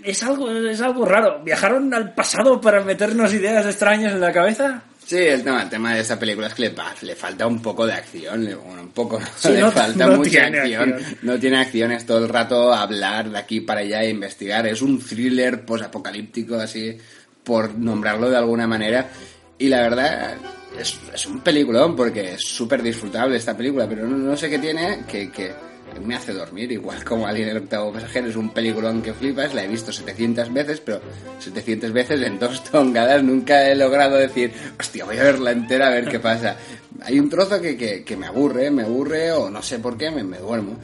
S1: es algo, es algo raro. ¿Viajaron al pasado para meternos ideas extrañas en la cabeza?
S2: Sí, el tema, el tema de esta película es que le, le falta un poco de acción, bueno, un poco, [laughs]
S1: Sí,
S2: le
S1: no-
S2: falta
S1: no
S2: mucha acción.
S1: acción.
S2: No tiene acción, es todo el rato hablar de aquí para allá e investigar. Es un thriller posapocalíptico, así, por nombrarlo de alguna manera. Y la verdad, es, es un peliculón porque es súper disfrutable esta película, pero no, no sé qué tiene que, que me hace dormir, igual como Alien el octavo pasajero. Es un peliculón que flipas, la he visto 700 veces, pero 700 veces en dos [laughs] tongadas nunca he logrado decir, hostia, voy a verla entera a ver qué pasa. Hay un trozo que, que, que me aburre, me aburre o no sé por qué, me, me duermo.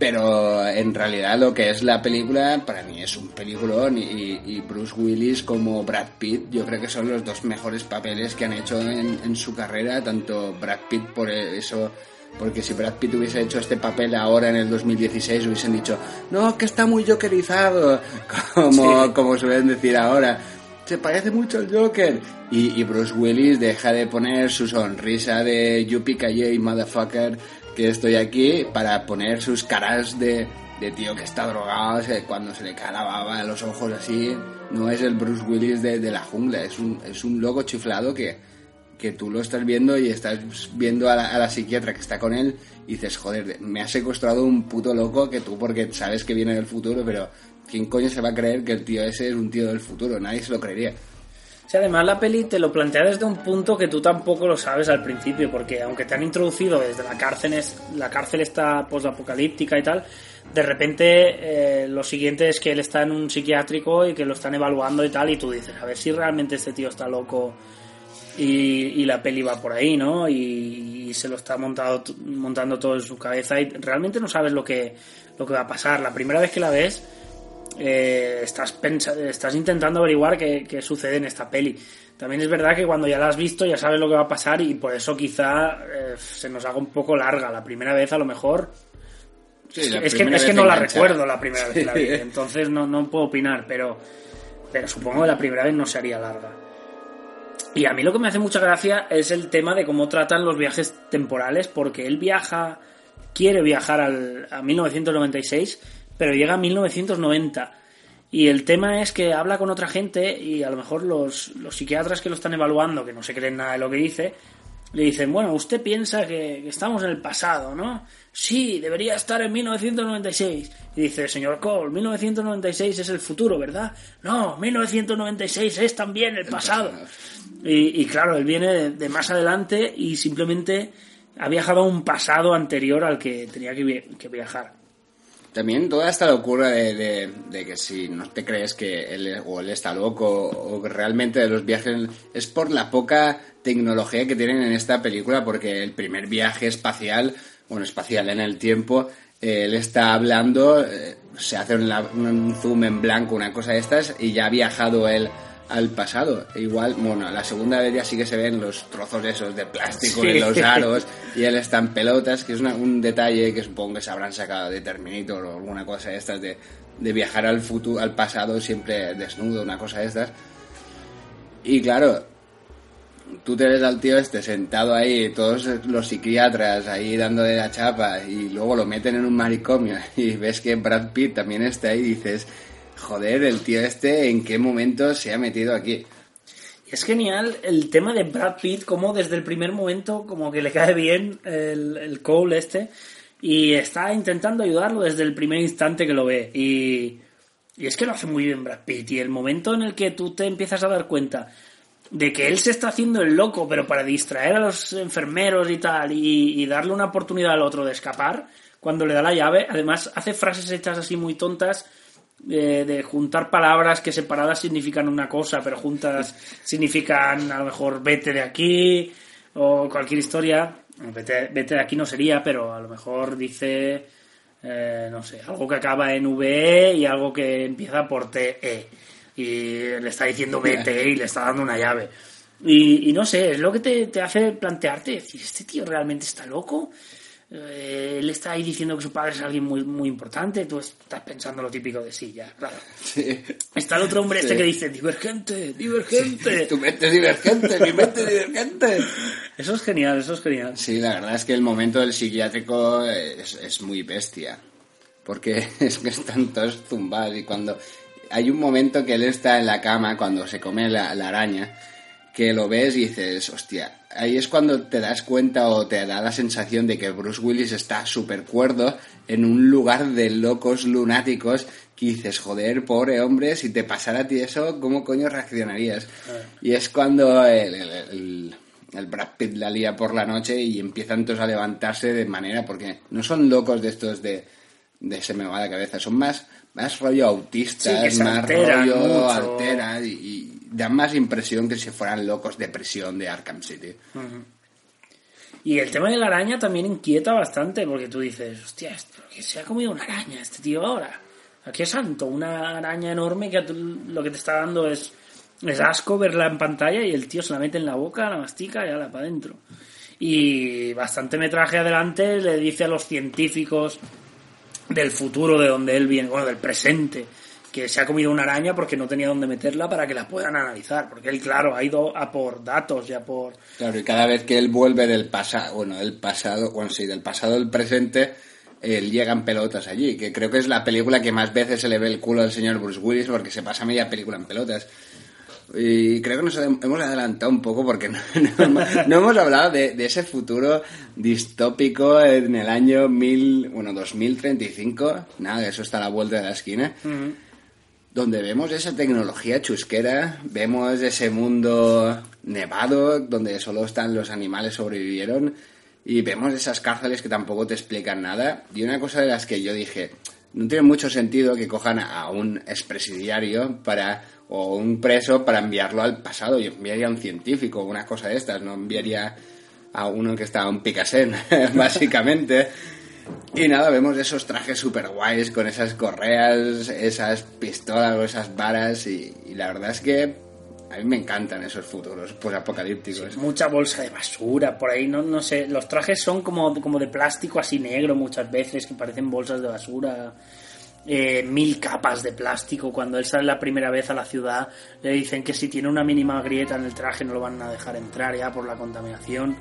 S2: Pero en realidad lo que es la película para mí es un peliculón y, y Bruce Willis como Brad Pitt yo creo que son los dos mejores papeles que han hecho en, en su carrera, tanto Brad Pitt por eso, porque si Brad Pitt hubiese hecho este papel ahora en el 2016 hubiesen dicho, no, que está muy jokerizado, [laughs] como,
S1: Sí.
S2: como suelen decir ahora. Se parece mucho al Joker. Y, y Bruce Willis deja de poner su sonrisa de Yuppie motherfucker, que estoy aquí, para poner sus caras de, de tío que está drogado, cuando se le cae la baba los ojos así. No es el Bruce Willis de, de la jungla, es un, es un loco chiflado que, que tú lo estás viendo y estás viendo a la, psiquiatra que está con él y dices, joder, me ha secuestrado un puto loco que tú porque sabes que viene del futuro, pero ¿quién coño se va a creer que el tío ese es un tío del futuro? Nadie se lo creería.
S1: Sí, además la peli te lo plantea desde un punto que tú tampoco lo sabes al principio, porque aunque te han introducido desde la cárcel, la cárcel está posapocalíptica y tal, de repente eh, lo siguiente es que él está en un psiquiátrico y que lo están evaluando y tal, y tú dices, a ver si realmente este tío está loco y, y la peli va por ahí, ¿no? Y, y se lo está montado, montando todo en su cabeza y realmente no sabes lo que, lo que va a pasar. La primera vez que la ves, eh, estás, estás intentando averiguar qué, qué sucede en esta peli. También es verdad que cuando ya la has visto ya sabes lo que va a pasar y por eso quizá eh, se nos haga un poco larga. La primera vez a lo mejor...
S2: Sí,
S1: es que, es que, no la recuerdo la primera vez que la vi, entonces no, no puedo opinar, pero, pero supongo que la primera vez no se haría larga. Y a mí lo que me hace mucha gracia es el tema de cómo tratan los viajes temporales, porque él viaja, quiere viajar al, a 1996, pero llega a 1990. Y el tema es que habla con otra gente y a lo mejor los, los psiquiatras que lo están evaluando, que no se creen nada de lo que dice, le dicen, bueno, usted piensa que, que estamos en el pasado, ¿no? Sí, debería estar en 1996. Y dice, señor Cole, 1996 es el futuro, ¿verdad? No, 1996 es también el pasado. Y, claro, él viene de, más adelante y simplemente ha viajado a un pasado anterior al que tenía que, vi- que viajar.
S2: También toda esta locura de, que si no te crees que él, él está loco o que realmente los viajes es por la poca tecnología que tienen en esta película porque el primer viaje espacial, bueno, espacial en el tiempo, eh, él está hablando, eh, se hace un, zoom en blanco, una cosa de estas y ya ha viajado él al pasado. Igual, bueno, la segunda vez ya sí que se ven los trozos esos de plástico
S1: Sí.
S2: en los aros [laughs] y él está en pelotas, que es una- un detalle que supongo que se habrán sacado de Terminator o alguna cosa de estas de, de viajar al futuro, al pasado siempre desnudo, una cosa de estas. Y claro, tú te ves al tío este sentado ahí, todos los psiquiatras ahí dándole la chapa y luego lo meten en un manicomio [laughs] y ves que Brad Pitt también está ahí y dices, joder, el tío este en qué momento se ha metido aquí.
S1: Es genial el tema de Brad Pitt, como desde el primer momento como que le cae bien el, el Cole este y está intentando ayudarlo desde el primer instante que lo ve. Y, y es que lo hace muy bien Brad Pitt. Y el momento en el que tú te empiezas a dar cuenta de que él se está haciendo el loco, pero para distraer a los enfermeros y tal, y, darle una oportunidad al otro de escapar, cuando le da la llave, además hace frases hechas así muy tontas, eh, de juntar palabras que separadas significan una cosa, pero juntas significan a lo mejor vete de aquí, o cualquier historia. Vete, vete de aquí no sería, pero a lo mejor dice, eh, no sé, algo que acaba en VE y algo que empieza por TE. Y le está diciendo vete y le está dando una llave. Y, y no sé, es lo que te, te hace plantearte, decir, ¿este tío realmente está loco? Eh, él está ahí diciendo que su padre es alguien muy, muy importante, tú estás pensando lo típico de sí, ya, claro.
S2: Sí.
S1: Está el otro hombre este
S2: Sí.
S1: que dice, divergente, divergente.
S2: Tu mente es divergente, mi mente es divergente.
S1: Eso es genial, eso es genial.
S2: Sí, la verdad es que el momento del psiquiátrico es, es muy bestia. Porque [laughs] es que están todos zumbados y cuando hay un momento que él está en la cama cuando se come la, la araña que lo ves y dices, hostia, ahí es cuando te das cuenta o te da la sensación de que Bruce Willis está súper cuerdo en un lugar de locos lunáticos que dices, joder, pobre hombre, si te pasara a ti eso, ¿cómo coño reaccionarías? Y es cuando el, el- el- el Brad Pitt la lía por la noche y empiezan todos a levantarse de manera, porque no son locos de estos de, de se me va la cabeza, son más, más rollo
S1: Sí, se
S2: más
S1: alteran
S2: rollo
S1: mucho.
S2: alteran y, y dan más impresión que si fueran locos de prisión de Arkham City.
S1: Y el tema de la araña también inquieta bastante, porque tú dices, hostia, que se ha comido una araña este tío ahora. ¿A qué santo? Una araña enorme que lo que te está dando es, es asco verla en pantalla y el tío se la mete en la boca, la mastica y la para adentro. Y bastante metraje adelante le dice a los científicos del futuro de donde él viene, bueno, del presente, que se ha comido una araña porque no tenía dónde meterla para que la puedan analizar. Porque él, claro, ha ido a por datos y a por
S2: Claro, y cada vez que él vuelve del pasado, bueno, del pasado, bueno, sí, del pasado al presente, él llega en pelotas allí, que creo que es la película que más veces se le ve el culo al señor Bruce Willis porque se pasa media película en pelotas. Y creo que nos hemos adelantado un poco porque [laughs] no, no- no hemos hablado de, de ese futuro distópico en el año mil, bueno, 2035. Nada, eso está a la vuelta de la esquina donde vemos esa tecnología chusquera, vemos ese mundo nevado donde solo están los animales sobrevivieron y vemos esas cárceles que tampoco te explican nada. Y una cosa de las que yo dije, no tiene mucho sentido que cojan a un expresidiario para o un preso para enviarlo al pasado. Yo enviaría a un científico, una cosa de estas, no enviaría a uno que estaba en Picasen, [laughs] básicamente. Y nada, vemos esos trajes super guays con esas correas, esas pistolas o esas varas y, y la verdad es que a mí me encantan esos futuros pues apocalípticos.
S1: mucha bolsa de basura por ahí, no, no sé. Los trajes son como, como de plástico así negro muchas veces, que parecen bolsas de basura. Eh, mil capas de plástico. Cuando él sale la primera vez a la ciudad, le dicen que si tiene una mínima grieta en el traje no lo van a dejar entrar ya por la contaminación.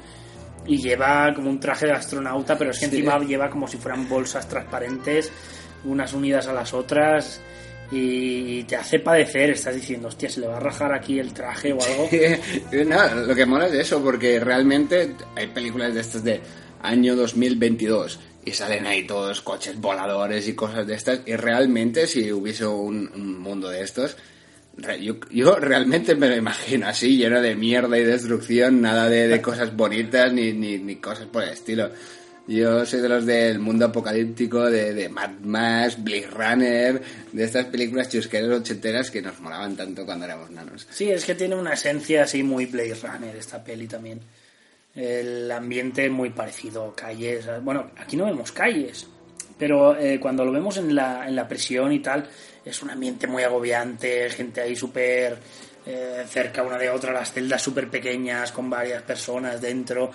S1: Y lleva como un traje de astronauta, pero es que
S2: Sí.
S1: encima lleva como si fueran bolsas transparentes, unas unidas a las otras. Y te hace padecer, estás diciendo, hostia, se le va a rajar aquí el traje o algo. [laughs]
S2: no, lo que mola es eso, porque realmente hay películas de estas de año 2022 y salen ahí todos coches voladores y cosas de estas y realmente si hubiese un, un mundo de estos yo, yo realmente me lo imagino así lleno de mierda y destrucción nada de, de cosas bonitas ni, ni, ni cosas por el estilo yo soy de los del mundo apocalíptico de, Mad Max, Blade Runner, de estas películas chusqueras ochenteras que nos molaban tanto cuando éramos nanos.
S1: Sí, es que tiene una esencia así muy Blade Runner esta peli también. El ambiente muy parecido, calles. Bueno, aquí no vemos calles, pero eh, cuando lo vemos en la, en la prisión y tal, es un ambiente muy agobiante, gente ahí súper eh, cerca una de otra, las celdas súper pequeñas con varias personas dentro.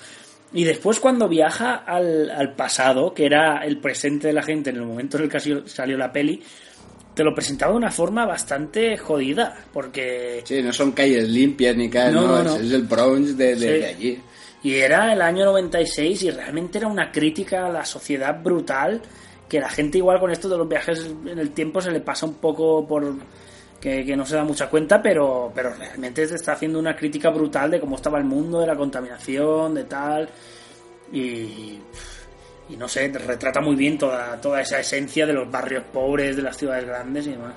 S1: Y después cuando viaja al, al pasado, que era el presente de la gente en el momento en el que salió- la peli, te lo presentaba de una forma bastante jodida, porque...
S2: Sí, no son calles limpias ni calles,
S1: No,
S2: no,
S1: no,
S2: es- el Bronx de, de,
S1: Sí.
S2: de allí.
S1: Y era el año 96 y realmente era una crítica a la sociedad brutal que la gente igual con esto de los viajes en el tiempo se le pasa un poco por que, no se da mucha cuenta, pero, pero realmente te está haciendo una crítica brutal de cómo estaba el mundo, de la contaminación, de tal. Y, y no sé, retrata muy bien toda, toda esa esencia de los barrios pobres, de las ciudades grandes y demás.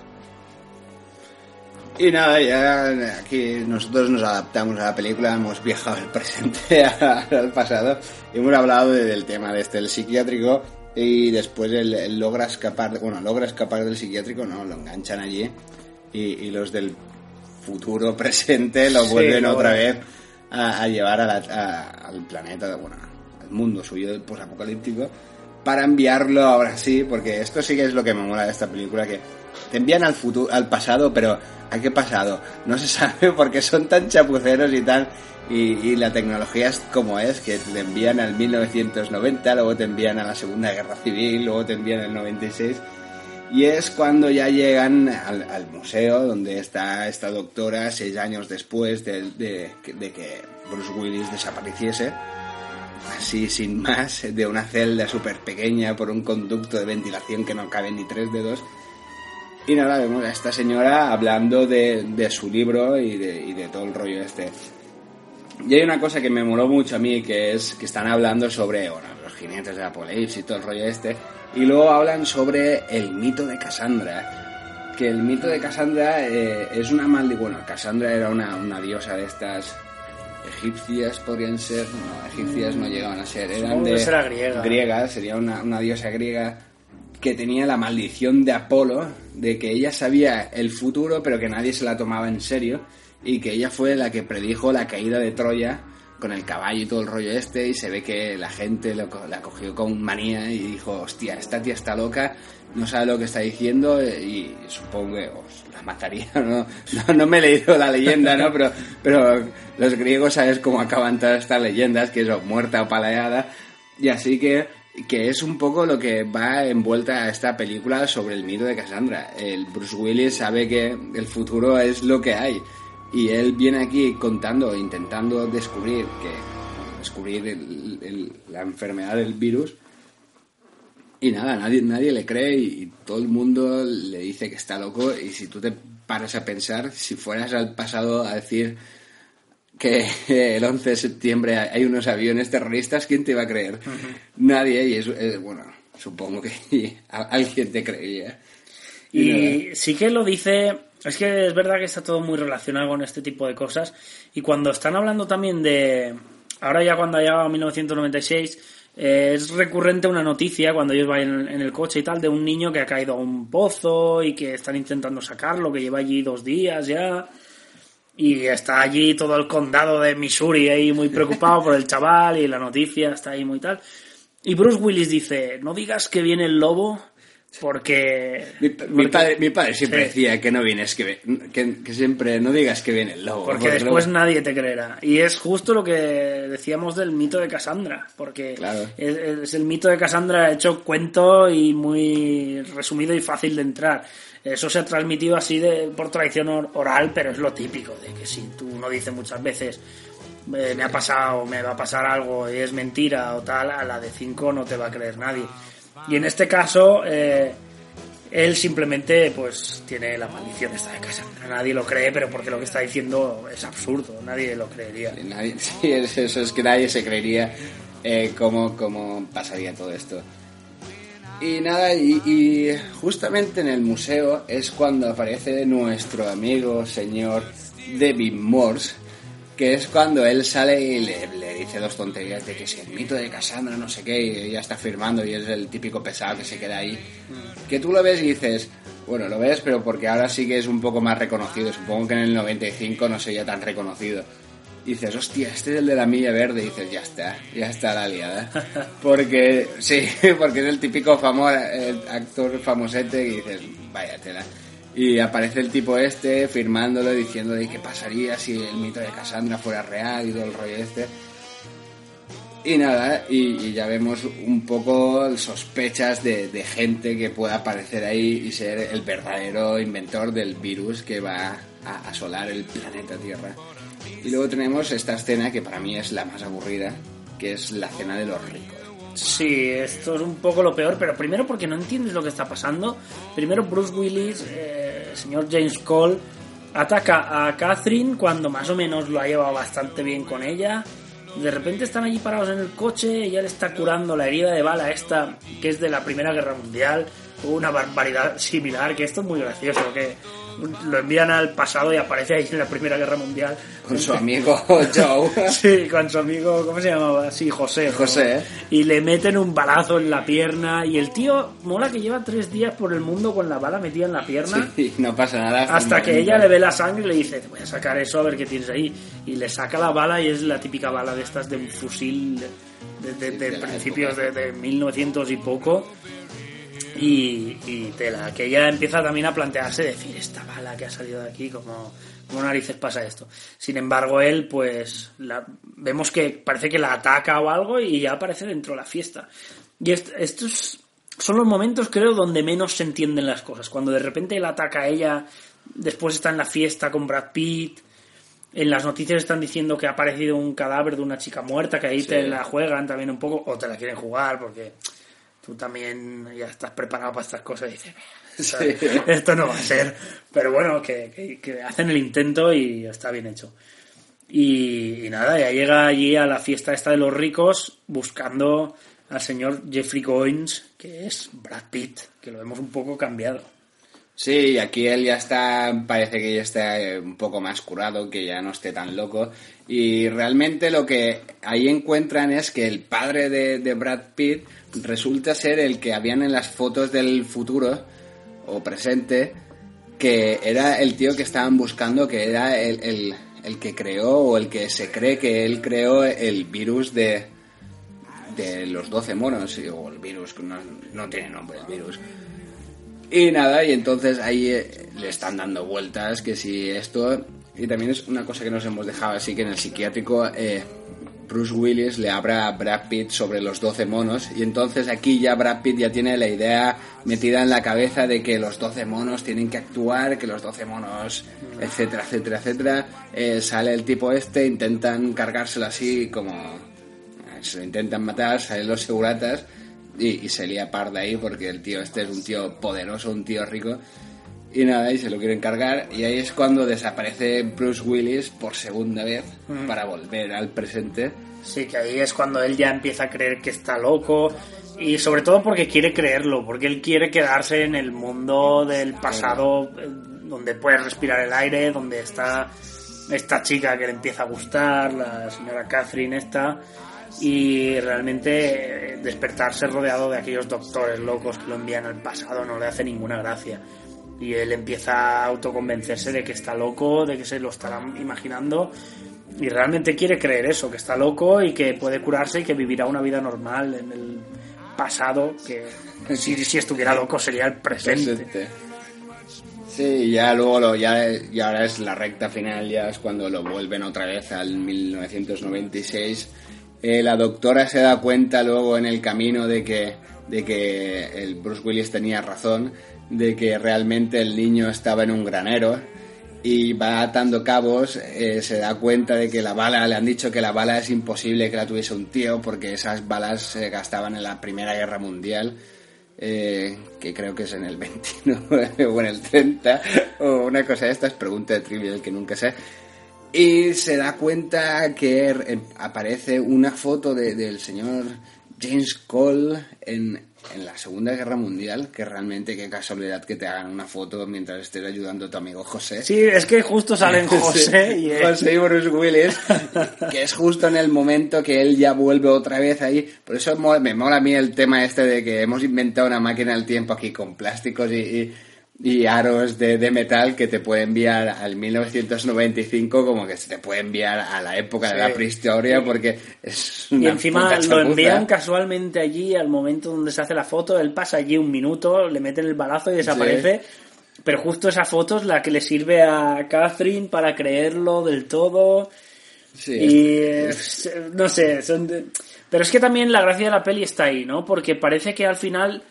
S2: Y nada, ya aquí nosotros nos adaptamos a la película, hemos viajado del presente [laughs] al pasado hemos hablado de- del tema de este, el psiquiátrico y después él, él logra escapar, bueno, logra escapar del psiquiátrico, no, lo enganchan allí y, y los del futuro [laughs] presente lo vuelven otra vez a, a llevar a la- a- al planeta, bueno, al mundo suyo posapocalíptico para enviarlo ahora sí, porque esto sí que es lo que me mola de esta película, que te envían al futuro, al pasado, pero ¿a qué pasado? No se [laughs] sabe porque son tan chapuceros y tan... Y, y la tecnología es como es, que te envían al 1990, luego te envían a la Segunda Guerra Civil, luego te envían al 96. Y es cuando ya llegan al, museo donde está esta doctora seis años después de, que Bruce Willis desapareciese así sin más, de una celda súper pequeña por un conducto de ventilación que no cabe ni tres dedos. Y nada, vemos a esta señora hablando de, su libro y de, todo el rollo este. Y hay una cosa que me moló mucho a mí, que es que están hablando sobre los jinetes de Apocalipsis y todo el rollo este, y luego hablan sobre el mito de Cassandra. Que el mito de Cassandra eh, es una maldición. Bueno, Cassandra era una, una diosa de estas egipcias, podrían ser. No, egipcias no llegaban a ser. Eran de.
S1: será griega.
S2: Griega, sería una, una diosa griega que tenía la maldición de Apolo, de que ella sabía el futuro, pero que nadie se la tomaba en serio, y que ella fue la que predijo la caída de Troya con el caballo y todo el rollo este, y se ve que la gente lo la cogió con manía y dijo, hostia, esta tía está loca, no sabe lo que está diciendo, y supongo que os la mataría, [laughs] ¿no? No, no me he leído la leyenda, ¿no? Pero, pero los griegos sabes cómo acaban todas estas leyendas, que o muerta o paleada, y así que, que es un poco lo que va envuelta a esta película sobre el mito de Cassandra. El Bruce Willis sabe que el futuro es lo que hay. Y él viene aquí contando, intentando descubrir que descubrir el- el- la enfermedad del virus. Y nada, nadie, nadie le cree y, y todo el mundo le dice que está loco. Y si tú te paras a pensar, si fueras al pasado a decir que el 11 de septiembre hay unos aviones terroristas, ¿quién te iba a creer? Nadie, y es, es- bueno, supongo que [laughs] alguien te creería. Y.
S1: Y sí que lo dice, es que es verdad que está todo muy relacionado con este tipo de cosas. Y cuando están hablando también de, ahora ya cuando ha llegado a 1996, eh, es recurrente una noticia cuando ellos van en el coche y tal de un niño que ha caído a un pozo y que están intentando sacarlo, que lleva allí dos días ya. Y está allí todo el condado de Missouri ahí muy preocupado por el chaval y la noticia está ahí muy tal. Y Bruce Willis dice, no digas que viene el lobo porque...
S2: Mi, padre, mi padre siempre
S1: Sí.
S2: decía que no vienes, que, que, que siempre no digas que viene el lobo.
S1: Porque después nadie te creerá. Y es justo lo que decíamos del mito de Cassandra. Porque
S2: Claro.
S1: es, es el mito de Cassandra hecho cuento y muy resumido y fácil de entrar. Eso se ha transmitido así de, por tradición or- oral, pero es lo típico, de que si tú no dices muchas veces eh, me ha pasado, me va a pasar algo y es mentira o tal, a la de cinco no te va a creer nadie. Y en este caso, eh, él simplemente pues tiene la maldición esta de Cassandra. Nadie lo cree, pero porque lo que está diciendo es absurdo, nadie lo creería.
S2: Nadie- [laughs] sí, es eso, es que nadie se creería eh, cómo, cómo pasaría todo esto. Y nada, y, y justamente en el museo es cuando aparece nuestro amigo señor David Morse, que es cuando él sale y le, le dice dos tonterías de que si el mito de Cassandra, no sé qué, y ya está firmando y es el típico pesado que se queda ahí. Que tú lo ves y dices, bueno, lo ves, pero porque ahora sí que es un poco más reconocido. Supongo que en el 95 no sería tan reconocido. Y dices, hostia, este es el de la milla verde. Y dices, ya está, ya está la liada. [laughs] Porque, sí, [laughs] porque es el típico famo el actor famosete que dices, vaya tela. Y aparece el tipo este firmándolo diciendo de qué pasaría si el mito de Cassandra fuera real y todo el rollo este. Y nada, y, ya vemos un poco sospechas de, gente que pueda aparecer ahí y ser el verdadero inventor del virus que va a asolar el planeta Tierra. Y luego tenemos esta escena que para mí es la más aburrida, que es la cena de los ricos.
S1: Sí, esto es un poco lo peor, pero primero porque no entiendes lo que está pasando. Primero Bruce Willis, eh, señor James Cole, ataca a Catherine cuando más o menos lo ha llevado bastante bien con ella. De repente están allí parados en el coche, ella le está curando la herida de bala esta, que es de la Primera Guerra Mundial, una barbaridad similar, que esto es muy gracioso, que lo envían al pasado y aparece ahí en la Primera Guerra Mundial.
S2: Con su amigo [laughs] Joe.
S1: Sí, con su amigo, ¿cómo se llamaba? Sí, José.
S2: José, ¿eh?
S1: Y le meten un balazo en la pierna. Y el tío, mola que lleva tres días por el mundo con la bala metida en la pierna.
S2: Sí, [laughs] no pasa nada.
S1: Hasta que ella le ve la sangre y le dice, te voy a sacar eso a ver qué tienes ahí. Y le saca la bala y es la típica bala de estas de un fusil de, de- de
S2: de
S1: principios de, de 1900 y poco. Y, y tela, que ella empieza también a plantearse decir, esta bala que ha salido de aquí, como, como narices pasa esto. Sin embargo, él, pues, la- vemos que parece que la ataca o algo y ya aparece dentro de la fiesta. Y est- estos son los momentos, creo, donde menos se entienden las cosas. Cuando de repente él ataca a ella, después está en la fiesta con Brad Pitt. En las noticias están diciendo que ha aparecido un cadáver de una chica muerta, que ahí
S2: Sí.
S1: te la juegan también un poco, o te la quieren jugar, porque tú también ya estás preparado para estas cosas y dices, "¿Sabes?
S2: Sí. [laughs]
S1: esto no va a ser. Pero bueno, que, que- que hacen el intento y está bien hecho. Y, y nada, ya llega allí a la fiesta esta de los ricos buscando al señor Jeffrey Coins, que es Brad Pitt, que lo hemos un poco cambiado.
S2: Sí, aquí él ya está, parece que ya está eh, un poco más curado, que ya no esté tan loco. Y realmente lo que ahí encuentran es que el padre de, Brad Pitt resulta ser el que habían en las fotos del futuro o presente, que era el tío que estaban buscando, que era el, el, el que creó o el que se cree que él creó el virus de, de los 12 monos, o el virus, no, no tiene nombre el virus. Y nada, y entonces ahí eh, le están dando vueltas, que si esto... Y también es una cosa que nos hemos dejado así, que en el psiquiátrico eh, Bruce Willis le habla a Brad Pitt sobre los 12 monos, y entonces aquí ya Brad Pitt ya tiene la idea metida en la cabeza de que los 12 monos tienen que actuar, que los 12 monos, etcétera, etcétera, etcétera. Eh, sale el tipo este, intentan cargárselo así como... Se lo intentan matar, salen los seguratas y, y se lía parda ahí porque el tío este es un tío poderoso, un tío rico. Y nada, y se lo quieren cargar. Y ahí es cuando desaparece Bruce Willis por segunda vez
S1: Mm.
S2: para volver al presente.
S1: Sí, que ahí es cuando él ya empieza a creer que está loco. Y sobre todo porque quiere creerlo, porque él quiere quedarse en el mundo del pasado, eh, donde puede respirar el aire, donde está esta chica que le empieza a gustar, la señora Catherine esta, y realmente eh, despertarse rodeado de aquellos doctores locos que lo envían al pasado no le hace ninguna gracia. Y él empieza a autoconvencerse de que está loco, de que se lo estarán imaginando, y realmente quiere creer eso, que está loco y que puede curarse y que vivirá una vida normal en el pasado, que si, si estuviera loco sería el presente.
S2: Presente. Sí, ya luego lo, ya, y ahora es la recta final, ya es cuando lo vuelven otra vez al 1996. Eh, la doctora se da cuenta luego en el camino de que, de que el Bruce Willis tenía razón, de que realmente el niño estaba en un granero y va atando cabos, eh, se da cuenta de que la bala, le han dicho que la bala es imposible que la tuviese un tío porque esas balas se gastaban en la Primera Guerra Mundial. eh, que creo que es en el 29 [laughs] o en el 30 o una cosa de estas, pregunta de trivial que nunca sé. Y se da cuenta que eh, aparece una foto de- del señor James Cole en, en la Segunda Guerra Mundial, que realmente qué casualidad que te hagan una foto mientras estés ayudando a tu amigo José.
S1: Sí, es que justo salen [laughs] José y él.
S2: José y Bruce Willis, [laughs] que es justo en el momento que él ya vuelve otra vez ahí. Por eso me mola a mí el tema este de que hemos inventado una máquina del tiempo aquí con plásticos y, y- y aros de, de metal que te puede enviar al 1995 como que se te puede enviar a la época de la prehistoria porque es
S1: Y
S2: una
S1: encima
S2: puta
S1: lo envían casualmente allí al momento donde se hace la foto. Él pasa allí un minuto, le meten el balazo y desaparece. Pero justo esa foto es la que le sirve a Catherine para creerlo del todo.
S2: Sí,
S1: y
S2: es-
S1: no sé, son de- pero es que también la gracia de la peli está ahí, ¿no? Porque parece que al final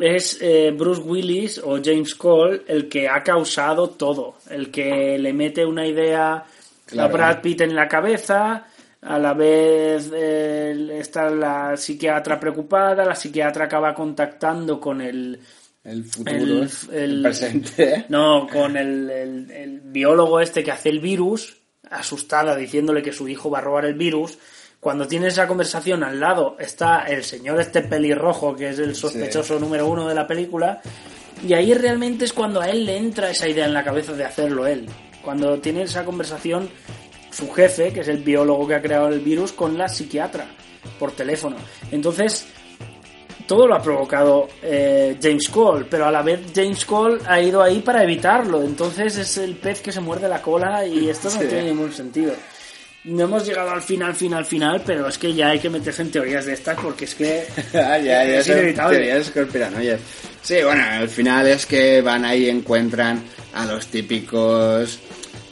S1: es eh, Bruce Willis o James Cole el que ha causado todo, el que le mete una idea a
S2: Claro.
S1: Brad Pitt en la cabeza, a la vez eh, está la psiquiatra preocupada, la psiquiatra acaba contactando con el
S2: el futuro,
S1: el-
S2: el,
S1: el-
S2: presente.
S1: no, con el- el biólogo este que hace el virus, asustada diciéndole que su hijo va a robar el virus. Cuando tiene esa conversación al lado está el señor este pelirrojo, que es el sospechoso número uno de la película, y ahí realmente es cuando a él le entra esa idea en la cabeza de hacerlo él. Cuando tiene esa conversación su jefe, que es el biólogo que ha creado el virus, con la psiquiatra por teléfono. Entonces, todo lo ha provocado eh, James Cole, pero a la vez James Cole ha ido ahí para evitarlo. Entonces es el pez que se muerde la cola y esto no
S2: Sí.
S1: tiene ningún sentido. No hemos llegado al final, final, final, pero es que ya hay que meterse en teorías de estas porque es que [laughs]
S2: ya, ya [laughs]
S1: es inevitable.
S2: teorías conspiranoias. Sí, bueno, al final es que van ahí y encuentran a los típicos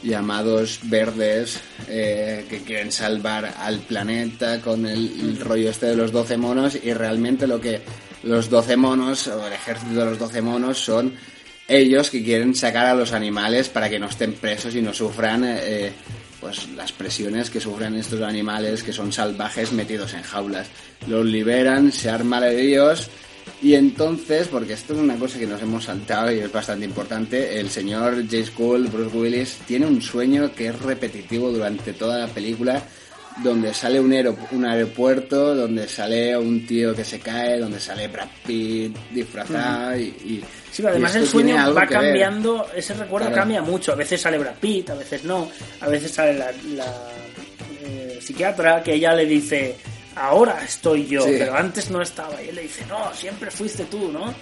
S2: llamados verdes eh, que quieren salvar al planeta con el, el rollo este de los 12 monos y realmente lo que los 12 monos o el ejército de los 12 monos son ellos que quieren sacar a los animales para que no estén presos y no sufran eh, pues las presiones que sufren estos animales que son salvajes metidos en jaulas. Los liberan, se arma de Dios Y entonces, porque esto es una cosa que nos hemos saltado y es bastante importante, el señor James Cole, Bruce Willis, tiene un sueño que es repetitivo durante toda la película, donde sale un, un aeropuerto, donde sale un tío que se cae, donde sale Brad Pitt disfrazado y, y-
S1: Sí, pero además el sueño va
S2: ver.
S1: cambiando, ese recuerdo
S2: Claro.
S1: cambia mucho. A veces sale Brad Pitt, a veces no. A veces sale la, la, eh, psiquiatra que ella le dice, ahora estoy yo,
S2: Sí.
S1: pero antes no estaba. Y él le dice, no, siempre fuiste tú, ¿no?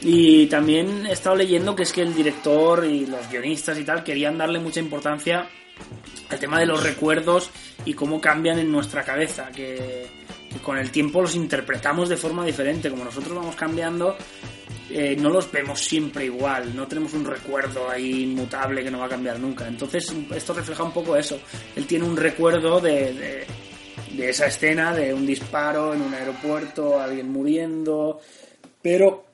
S1: Y también he estado leyendo que es que el director y los guionistas y tal querían darle mucha importancia al tema de los recuerdos y cómo cambian en nuestra cabeza, que, que con el tiempo los interpretamos de forma diferente, como nosotros vamos cambiando, eh, no los vemos siempre igual, no tenemos un recuerdo ahí inmutable que no va a cambiar nunca. Entonces esto refleja un poco eso, él tiene un recuerdo de, de, de esa escena, de un disparo en un aeropuerto, alguien muriendo, pero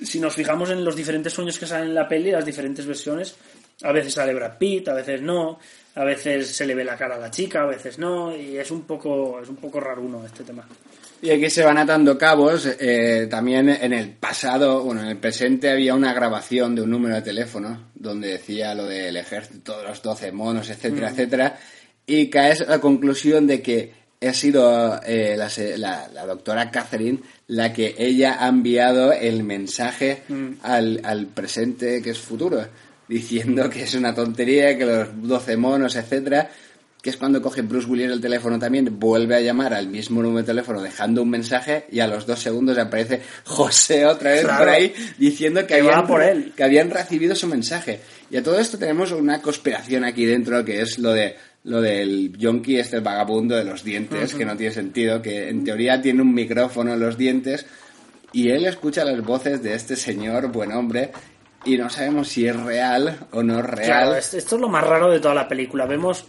S1: si nos fijamos en los diferentes sueños que salen en la peli, las diferentes versiones, a veces sale Brad Pitt, a veces no, a veces se le ve la cara a la chica, a veces no, y es un poco, es un poco raro uno este tema.
S2: Y aquí se van atando cabos. eh, también en el pasado, bueno, en el presente había una grabación de un número de teléfono donde decía lo del ejército, los 12 monos, etcétera,
S1: Mm.
S2: etcétera. Y caes a la conclusión de que ha sido eh, la, la- la doctora Catherine la que ella ha enviado el mensaje
S1: Mm.
S2: al, al presente que es futuro, diciendo que es una tontería, que los 12 monos, etcétera, que es cuando coge Bruce Willis el teléfono también, vuelve a llamar al mismo número de teléfono dejando un mensaje y a los dos segundos aparece José otra vez
S1: Claro.
S2: por ahí diciendo que, habían,
S1: por él.
S2: que habían recibido su mensaje. Y a todo esto tenemos una conspiración aquí dentro que es lo de lo del yonki, este vagabundo de los dientes, que no tiene sentido, que en teoría tiene un micrófono en los dientes y él escucha las voces de este señor, buen hombre, y no sabemos si es real o no es real.
S1: Claro, es- esto es lo más raro de toda la película. Vemos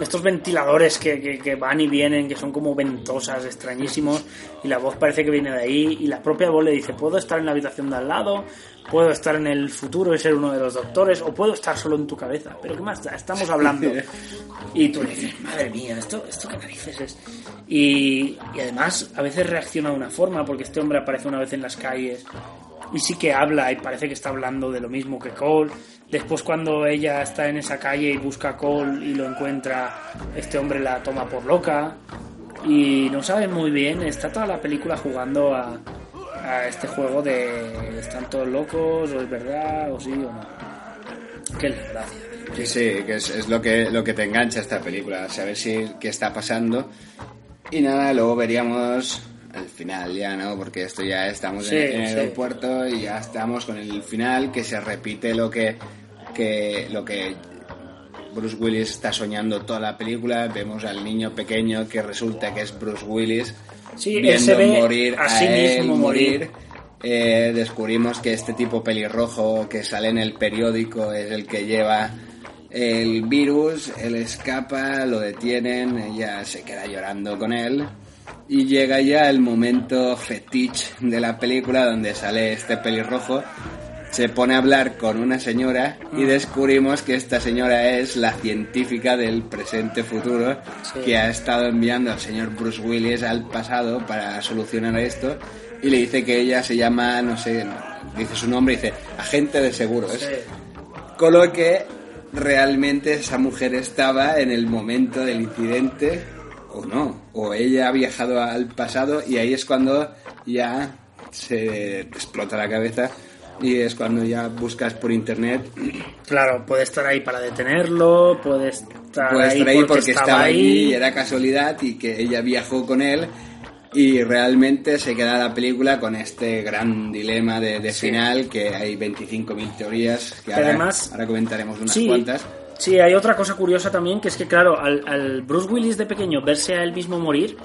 S1: estos ventiladores que, que- que van y vienen, que son como ventosas, extrañísimos, y la voz parece que viene de ahí, y la propia voz le dice, puedo estar en la habitación de al lado, puedo estar en el futuro y ser uno de los doctores, o puedo estar solo en tu cabeza. Pero ¿qué más? Estamos hablando. Y tú dices, madre mía, ¿esto, esto qué narices es? Y, y además, a veces reacciona de una forma, porque este hombre aparece una vez en las calles y sí que habla y parece que está hablando de lo mismo que Cole. Después cuando ella está en esa calle y busca a Cole y lo encuentra, este hombre la toma por loca y no sabe muy bien, está toda la película jugando a, este juego de están todos locos o es verdad o sí o no. Qué desgracia.
S2: Sí, sí, que es, es lo que lo que te engancha esta película, saber si qué está pasando. Y nada, luego veríamos el final ya, ¿no? Porque esto ya estamos
S1: Sí,
S2: en, en el
S1: sí.
S2: aeropuerto y ya estamos con el final que se repite lo que que lo que Bruce Willis está soñando toda la película. Vemos al niño pequeño que resulta que es Bruce Willis
S1: Sí, él
S2: viendo
S1: se ve
S2: morir
S1: a
S2: a,
S1: sí
S2: él
S1: mismo morir.
S2: Eh, descubrimos que este tipo pelirrojo que sale en el periódico es el que lleva el virus, él escapa, lo detienen, ella se queda llorando con él y llega ya el momento fetiche de la película donde sale este pelirrojo, se pone a hablar con una señora y descubrimos que esta señora es la científica del presente futuro
S1: Sí.
S2: que ha estado enviando al señor Bruce Willis al pasado para solucionar esto y le dice que ella se llama, no sé, dice su nombre, dice agente de seguros.
S1: Sí.
S2: Con lo que realmente esa mujer estaba en el momento del incidente o no, o ella ha viajado al pasado y ahí es cuando ya se explota la cabeza y es cuando ya buscas por internet,
S1: Claro, puede estar ahí para detenerlo, puede estar, ahí,
S2: estar ahí
S1: porque,
S2: porque
S1: estaba,
S2: estaba
S1: ahí.
S2: y era casualidad y que ella viajó con él y realmente se queda la película con este gran dilema de, de
S1: Sí.
S2: final que hay 25.000 teorías que
S1: Que
S2: ahora,
S1: además-
S2: ahora comentaremos unas
S1: Sí,
S2: cuantas.
S1: Sí, hay otra cosa curiosa también, que es que, claro, al, al Bruce Willis de pequeño verse a él mismo morir,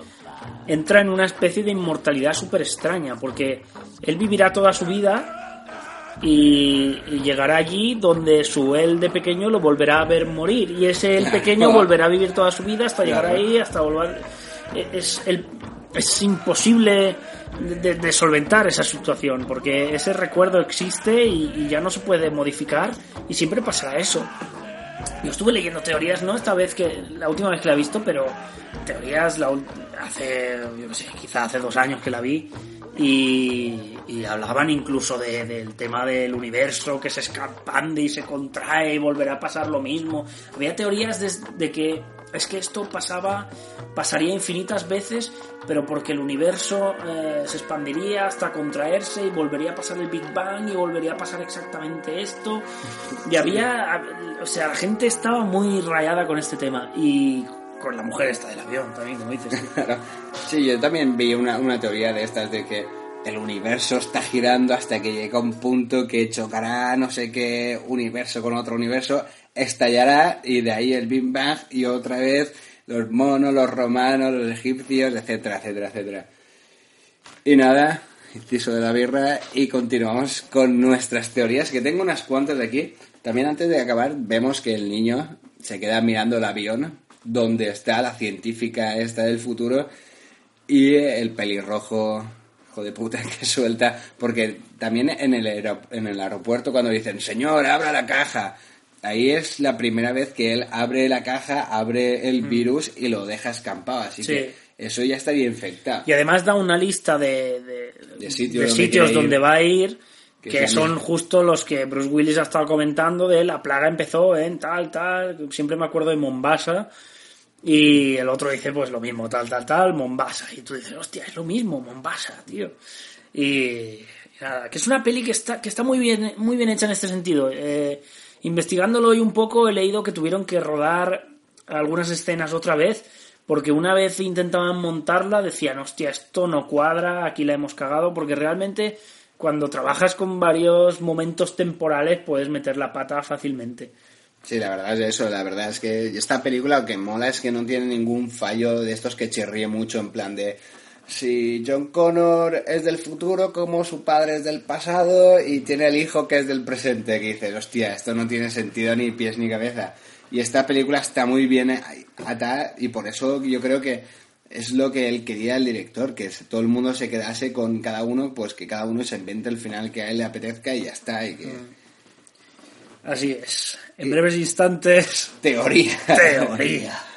S1: entra en una especie de inmortalidad súper extraña, porque él vivirá toda su vida y, y llegará allí donde su él de pequeño lo volverá a ver morir, y ese él pequeño [laughs] volverá a vivir toda su vida hasta llegar ahí, hasta volver... Es, el, es imposible de, de solventar esa situación, porque ese recuerdo existe y, y ya no se puede modificar, y siempre pasará eso. Yo estuve leyendo teorías, no esta vez que la última vez que la he visto, pero teorías la, hace, yo qué sé, quizá hace dos años que la vi y, y hablaban incluso de- del tema del universo que se expande y se contrae y volverá a pasar lo mismo. Había teorías de, de que es que esto pasaba, pasaría infinitas veces, pero porque el universo eh, se expandiría hasta contraerse y volvería a pasar el Big Bang y volvería a pasar exactamente esto. Y había, o sea, la gente estaba muy rayada con este tema y con la mujer esta del avión también, como dices. [laughs]
S2: Sí, yo también vi una, una teoría de estas de que el universo está girando hasta que llega un punto que chocará no sé qué universo con otro universo, estallará y de ahí el Big Bang y otra vez los monos, los romanos, los egipcios, etcétera, etcétera, etcétera. Y nada, inciso de la birra y continuamos con nuestras teorías, que tengo unas cuantas de aquí. También antes de acabar vemos que el niño se queda mirando el avión donde está la científica esta del futuro y el pelirrojo hijo de puta [laughs] que suelta porque también en el, en el aeropuerto cuando dicen señor abra la caja ahí es la primera vez que él abre la caja abre el virus y lo deja escampado así
S1: Mm. Sí.
S2: que eso ya estaría infectado
S1: Y además da una lista de, de,
S2: De sitios
S1: de
S2: donde
S1: sitios donde va a ir,
S2: Que
S1: que,
S2: son-
S1: son justo los que Bruce Willis ha estado comentando de la plaga empezó en tal, tal. Siempre me acuerdo de Mombasa. Y el otro dice, pues lo mismo, tal, tal, tal, Mombasa. Y tú dices, hostia, es lo mismo, Mombasa, tío. Y, y nada, que es una peli que está, que está muy bien, muy bien hecha en este sentido. Eh, investigándolo hoy un poco, he leído que tuvieron que rodar algunas escenas otra vez, porque una vez intentaban montarla, decían, hostia, esto no cuadra, aquí la hemos cagado, porque realmente cuando trabajas con varios momentos temporales puedes meter la pata fácilmente.
S2: Sí, la verdad es eso, la verdad es que esta película lo que mola es que no tiene ningún fallo de estos que chirríe mucho en plan de si John Connor es del futuro como su padre es del pasado y tiene el hijo que es del presente, que dices, hostia, esto no tiene sentido ni pies ni cabeza. Y esta película está muy bien atada y por eso yo creo que es lo que él quería el director, que todo el mundo se quedase con cada uno, pues que cada uno se invente el final que a él le apetezca y ya está. Y que...
S1: Así es. En breves instantes.
S2: Teoría. [laughs]
S1: Teoría.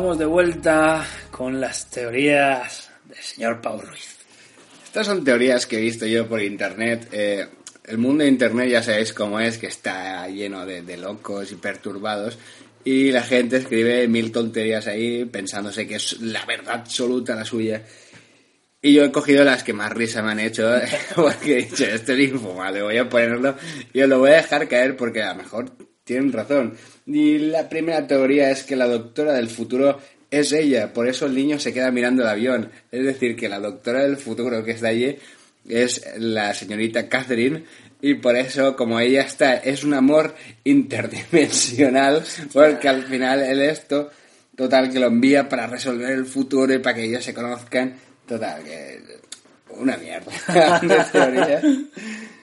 S1: Estamos de vuelta con las teorías del señor Pau Ruiz.
S2: Estas son teorías que he visto yo por internet. eh, el mundo de Internet ya sabéis cómo es, que está lleno de, de locos y perturbados. Y la gente escribe mil tonterías ahí pensándose que es la verdad absoluta la suya. Y yo he cogido las que más risa me han hecho, [laughs] porque he dicho, esto es infumable, voy a ponerlo y os lo voy a dejar caer porque a lo mejor tienen razón. Y la primera teoría es que la doctora del futuro es ella, por eso el niño se queda mirando el avión. Es decir, que la doctora del futuro que está allí es la señorita Catherine y por eso, como ella está, es un amor interdimensional, [laughs] porque al final el esto, total, que lo envía para resolver el futuro y para que ellos se conozcan, total, que una mierda [laughs] de teoría. [laughs]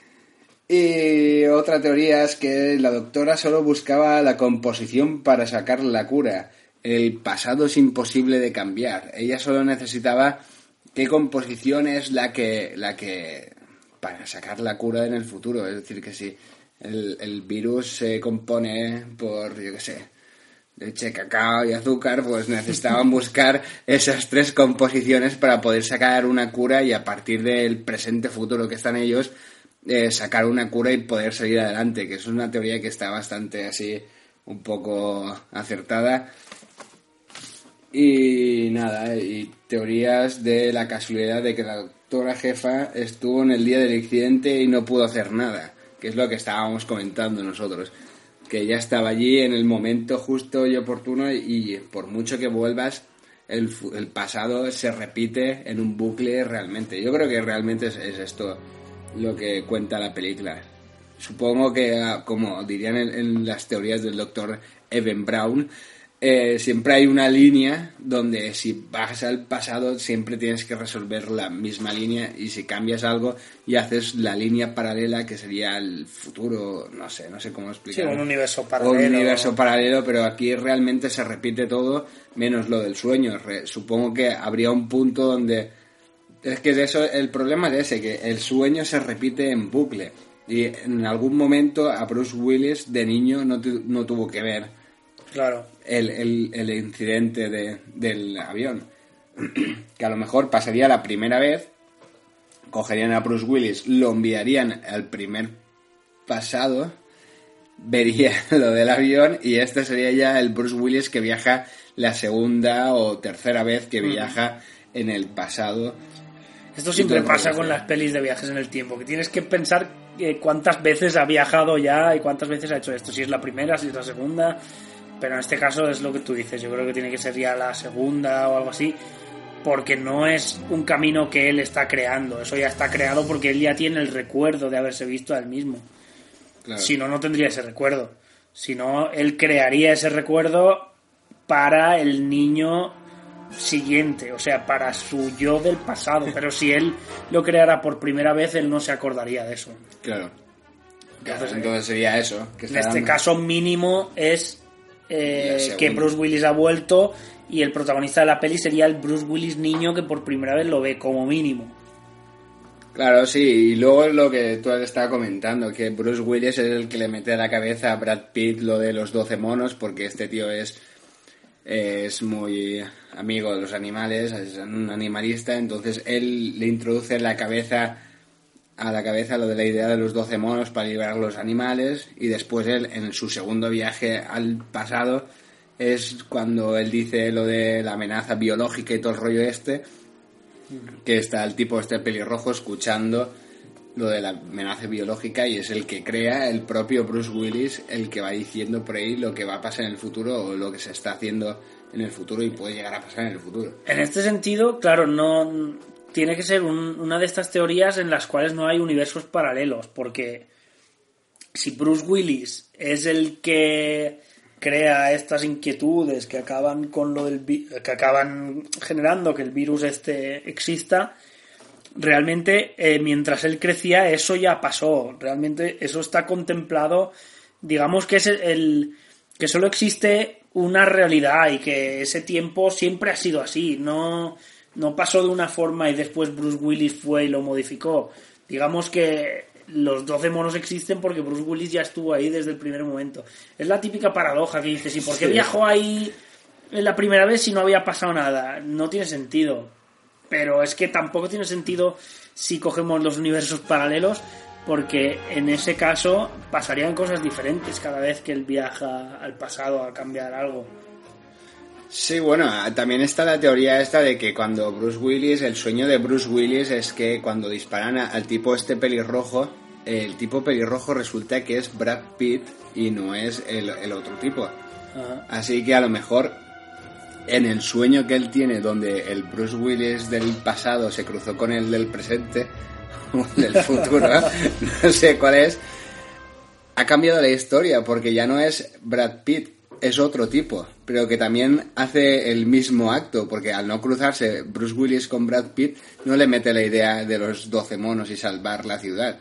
S2: Y otra teoría es que la doctora solo buscaba la composición para sacar la cura. El pasado es imposible de cambiar. Ella solo necesitaba qué composición es la que, la que para sacar la cura en el futuro. Es decir, que si el, el virus se compone por, yo qué sé, leche, cacao y azúcar, pues necesitaban [laughs] buscar esas tres composiciones para poder sacar una cura y a partir del presente futuro que están ellos, eh, sacar una cura y poder salir adelante, que es una teoría que está bastante así, un poco acertada. Y nada, y teorías de la casualidad de que la doctora jefa estuvo en el día del accidente y no pudo hacer nada, que es lo que estábamos comentando nosotros. Que ella estaba allí en el momento justo y oportuno y por mucho que vuelvas, el, el pasado se repite en un bucle realmente. Yo creo que realmente es, es esto lo que cuenta la película. Supongo que, ah, como dirían en, en las teorías del doctor Evan Brown, eh, siempre hay una línea donde si vas al pasado siempre tienes que resolver la misma línea y si cambias algo y haces la línea paralela que sería el futuro, no sé, no sé cómo
S1: Sí,
S2: explicarlo.
S1: un universo paralelo.
S2: un universo paralelo, pero aquí realmente se repite todo menos lo del sueño. Re- supongo que habría un punto donde es que de eso el problema es ese, que el sueño se repite en bucle. Y en algún momento a Bruce Willis de niño no, tu- no tuvo que ver
S1: Claro.
S2: el, el- el incidente de- del avión. [clears throat] que a lo mejor pasaría la primera vez, cogerían a Bruce Willis, lo enviarían al primer pasado, vería [laughs] lo del avión y este sería ya el Bruce Willis que viaja la segunda o tercera vez que viaja en el pasado.
S1: Esto siempre pasa con las pelis de viajes en el tiempo, que tienes que pensar eh, cuántas veces ha viajado ya y cuántas veces ha hecho esto, si es la primera, si es la segunda, pero en este caso es lo que tú dices, yo creo que tiene que ser ya la segunda o algo así, porque no es un camino que él está creando, eso ya está creado porque él ya tiene el recuerdo de haberse visto a él mismo.
S2: Claro.
S1: Si no, no tendría ese recuerdo. Si no, él crearía ese recuerdo para el niño siguiente, o sea, para su yo del pasado. [laughs] Pero si él lo creara por primera vez, él no se acordaría de eso.
S2: Claro.
S1: Entonces,
S2: entonces sería eso. Que
S1: En este
S2: dando-
S1: caso mínimo es eh, que Bruce Willis ha vuelto y el protagonista de la peli sería el Bruce Willis niño que por primera vez lo ve como mínimo.
S2: Claro, sí, y luego lo que tú has estado comentando, que Bruce Willis es el que le mete a la cabeza a Brad Pitt lo de los 12 monos, porque este tío es, es muy amigo de los animales, es un animalista, entonces él le introduce la cabeza a la cabeza lo de la idea de los 12 monos para liberar a los animales y después él en su segundo viaje al pasado es cuando él dice lo de la amenaza biológica y todo el rollo este que está el tipo este pelirrojo escuchando lo de la amenaza biológica y es el que crea el propio Bruce Willis el que va diciendo por ahí lo que va a pasar en el futuro o lo que se está haciendo en el futuro y puede llegar a pasar en el futuro.
S1: En este sentido, claro, no tiene que ser un- una de estas teorías en las cuales no hay universos paralelos, porque si Bruce Willis es el que crea estas inquietudes que acaban con lo del que acaban generando que el virus este exista, realmente eh, mientras él crecía eso ya pasó, realmente eso está contemplado, digamos que es el, el- que solo existe una realidad y que ese tiempo siempre ha sido así, no no pasó de una forma y después Bruce Willis fue y lo modificó. Digamos que los 12 monos existen porque Bruce Willis ya estuvo ahí desde el primer momento. Es la típica paradoja que dices, ¿y por qué
S2: Sí.
S1: viajó ahí la primera vez si no había pasado nada? No tiene sentido. Pero es que tampoco tiene sentido si cogemos los universos paralelos, porque en ese caso pasarían cosas diferentes cada vez que él viaja al pasado a cambiar algo.
S2: Sí, bueno, también está la teoría esta de que cuando Bruce Willis, el sueño de Bruce Willis es que cuando disparan al tipo este pelirrojo, el tipo pelirrojo resulta que es Brad Pitt y no es el, el otro tipo.
S1: Ajá.
S2: Así que a lo mejor en el sueño que él tiene, donde el Bruce Willis del pasado se cruzó con el del presente, [laughs] o el del futuro, [laughs] no sé cuál es, ha cambiado la historia porque ya no es Brad Pitt, es otro tipo, pero que también hace el mismo acto, porque al no cruzarse Bruce Willis con Brad Pitt, no le mete la idea de los 12 monos y salvar la ciudad.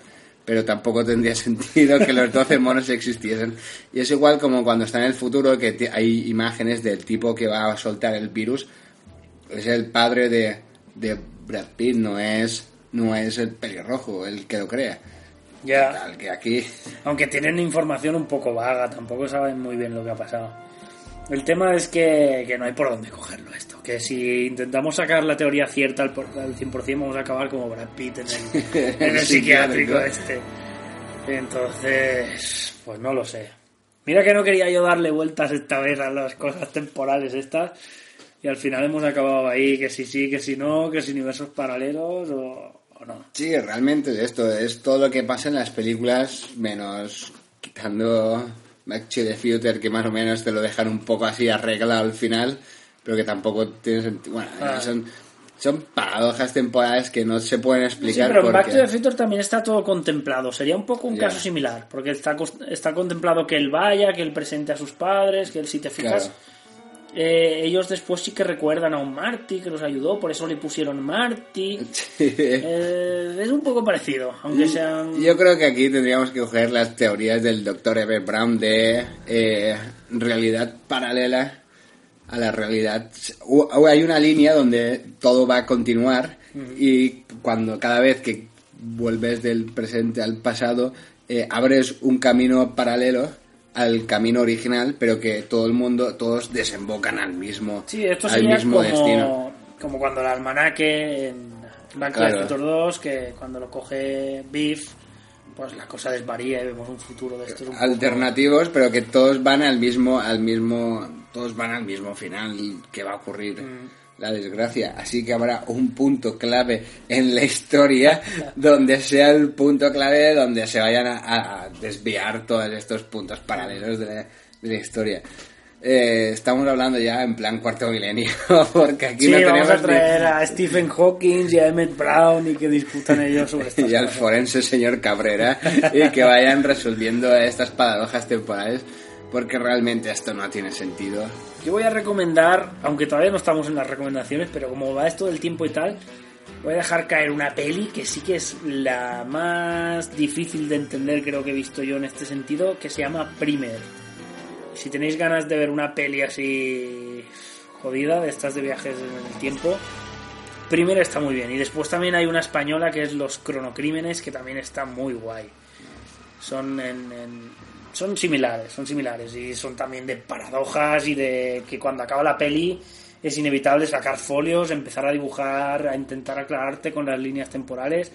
S2: Pero tampoco tendría [laughs] sentido que los 12 monos existiesen. Y es igual como cuando está en el futuro que hay imágenes del tipo que va a soltar el virus. Es el padre de, de Brad Pitt, no es, no es el pelirrojo el que lo crea.
S1: Ya,
S2: Tal que aquí
S1: aunque tienen información un poco vaga, tampoco saben muy bien lo que ha pasado. El tema es que, que no hay por dónde cogerlo esto. Que si intentamos sacar la teoría cierta al, al 100% vamos a acabar como Brad Pitt en el, [laughs] en el psiquiátrico este. Entonces, pues no lo sé. Mira que no quería yo darle vueltas esta vez a las cosas temporales estas. Y al final hemos acabado ahí, que si sí, que si no, que si universos paralelos o, o no.
S2: Sí, realmente es esto, es todo lo que pasa en las películas, menos quitando Back to the Future, que más o menos te lo dejan un poco así arreglado al final, pero que tampoco tiene sentido. Bueno,
S1: Ah.
S2: son, son paradojas temporales que no se pueden
S1: Sí,
S2: explicar
S1: pero en Back to the Future también está todo contemplado. Sería un poco un caso similar, porque está, está contemplado que él vaya, que él presente a sus padres, que él, si te fijas,
S2: Claro.
S1: eh, ellos después sí que recuerdan a un Marty que los ayudó, por eso le pusieron Marty. [laughs] Eh, es un poco parecido, aunque sean...
S2: Yo creo que aquí tendríamos que coger las teorías del Dr. Ever Brown de eh, realidad paralela a la realidad. U- Hay una línea donde todo va a continuar y cuando cada vez que vuelves del presente al pasado eh, abres un camino paralelo al camino original, pero que todo el mundo, todos desembocan al mismo,
S1: Sí, esto
S2: al mismo
S1: como,
S2: destino.
S1: como cuando el almanaque en the
S2: Claro.
S1: Future 2, que cuando lo coge Biff, pues la cosa desvaría y vemos un futuro de estos poco-
S2: alternativos, pero que todos van al mismo, al mismo, todos van al mismo final que va a ocurrir la desgracia. Así que habrá un punto clave en la historia [laughs] donde sea el punto clave donde se vayan a, a desviar todos estos puntos paralelos de la, de la historia. Eh, estamos hablando ya en plan cuarto milenio, [laughs] porque aquí
S1: Sí,
S2: no
S1: vamos
S2: tenemos
S1: a
S2: ni-
S1: traer a Stephen Hawking y a Emmett Brown y que discutan ellos sobre [laughs] estas
S2: y al forense señor Cabrera y que vayan resolviendo estas paradojas temporales porque realmente esto no tiene sentido.
S1: Yo voy a recomendar, aunque todavía no estamos en las recomendaciones, pero como va esto del tiempo y tal, voy a dejar caer una peli que sí que es la más difícil de entender, creo que he visto yo en este sentido, que se llama Primer. Si tenéis ganas de ver una peli así jodida, de estas de viajes en el tiempo, Primer está muy bien. Y después también hay una española que es Los Cronocrímenes, que también está muy guay. Son en- son similares, son similares y son también de paradojas y de que cuando acaba la peli es inevitable sacar folios, empezar a dibujar, a intentar aclararte con las líneas temporales.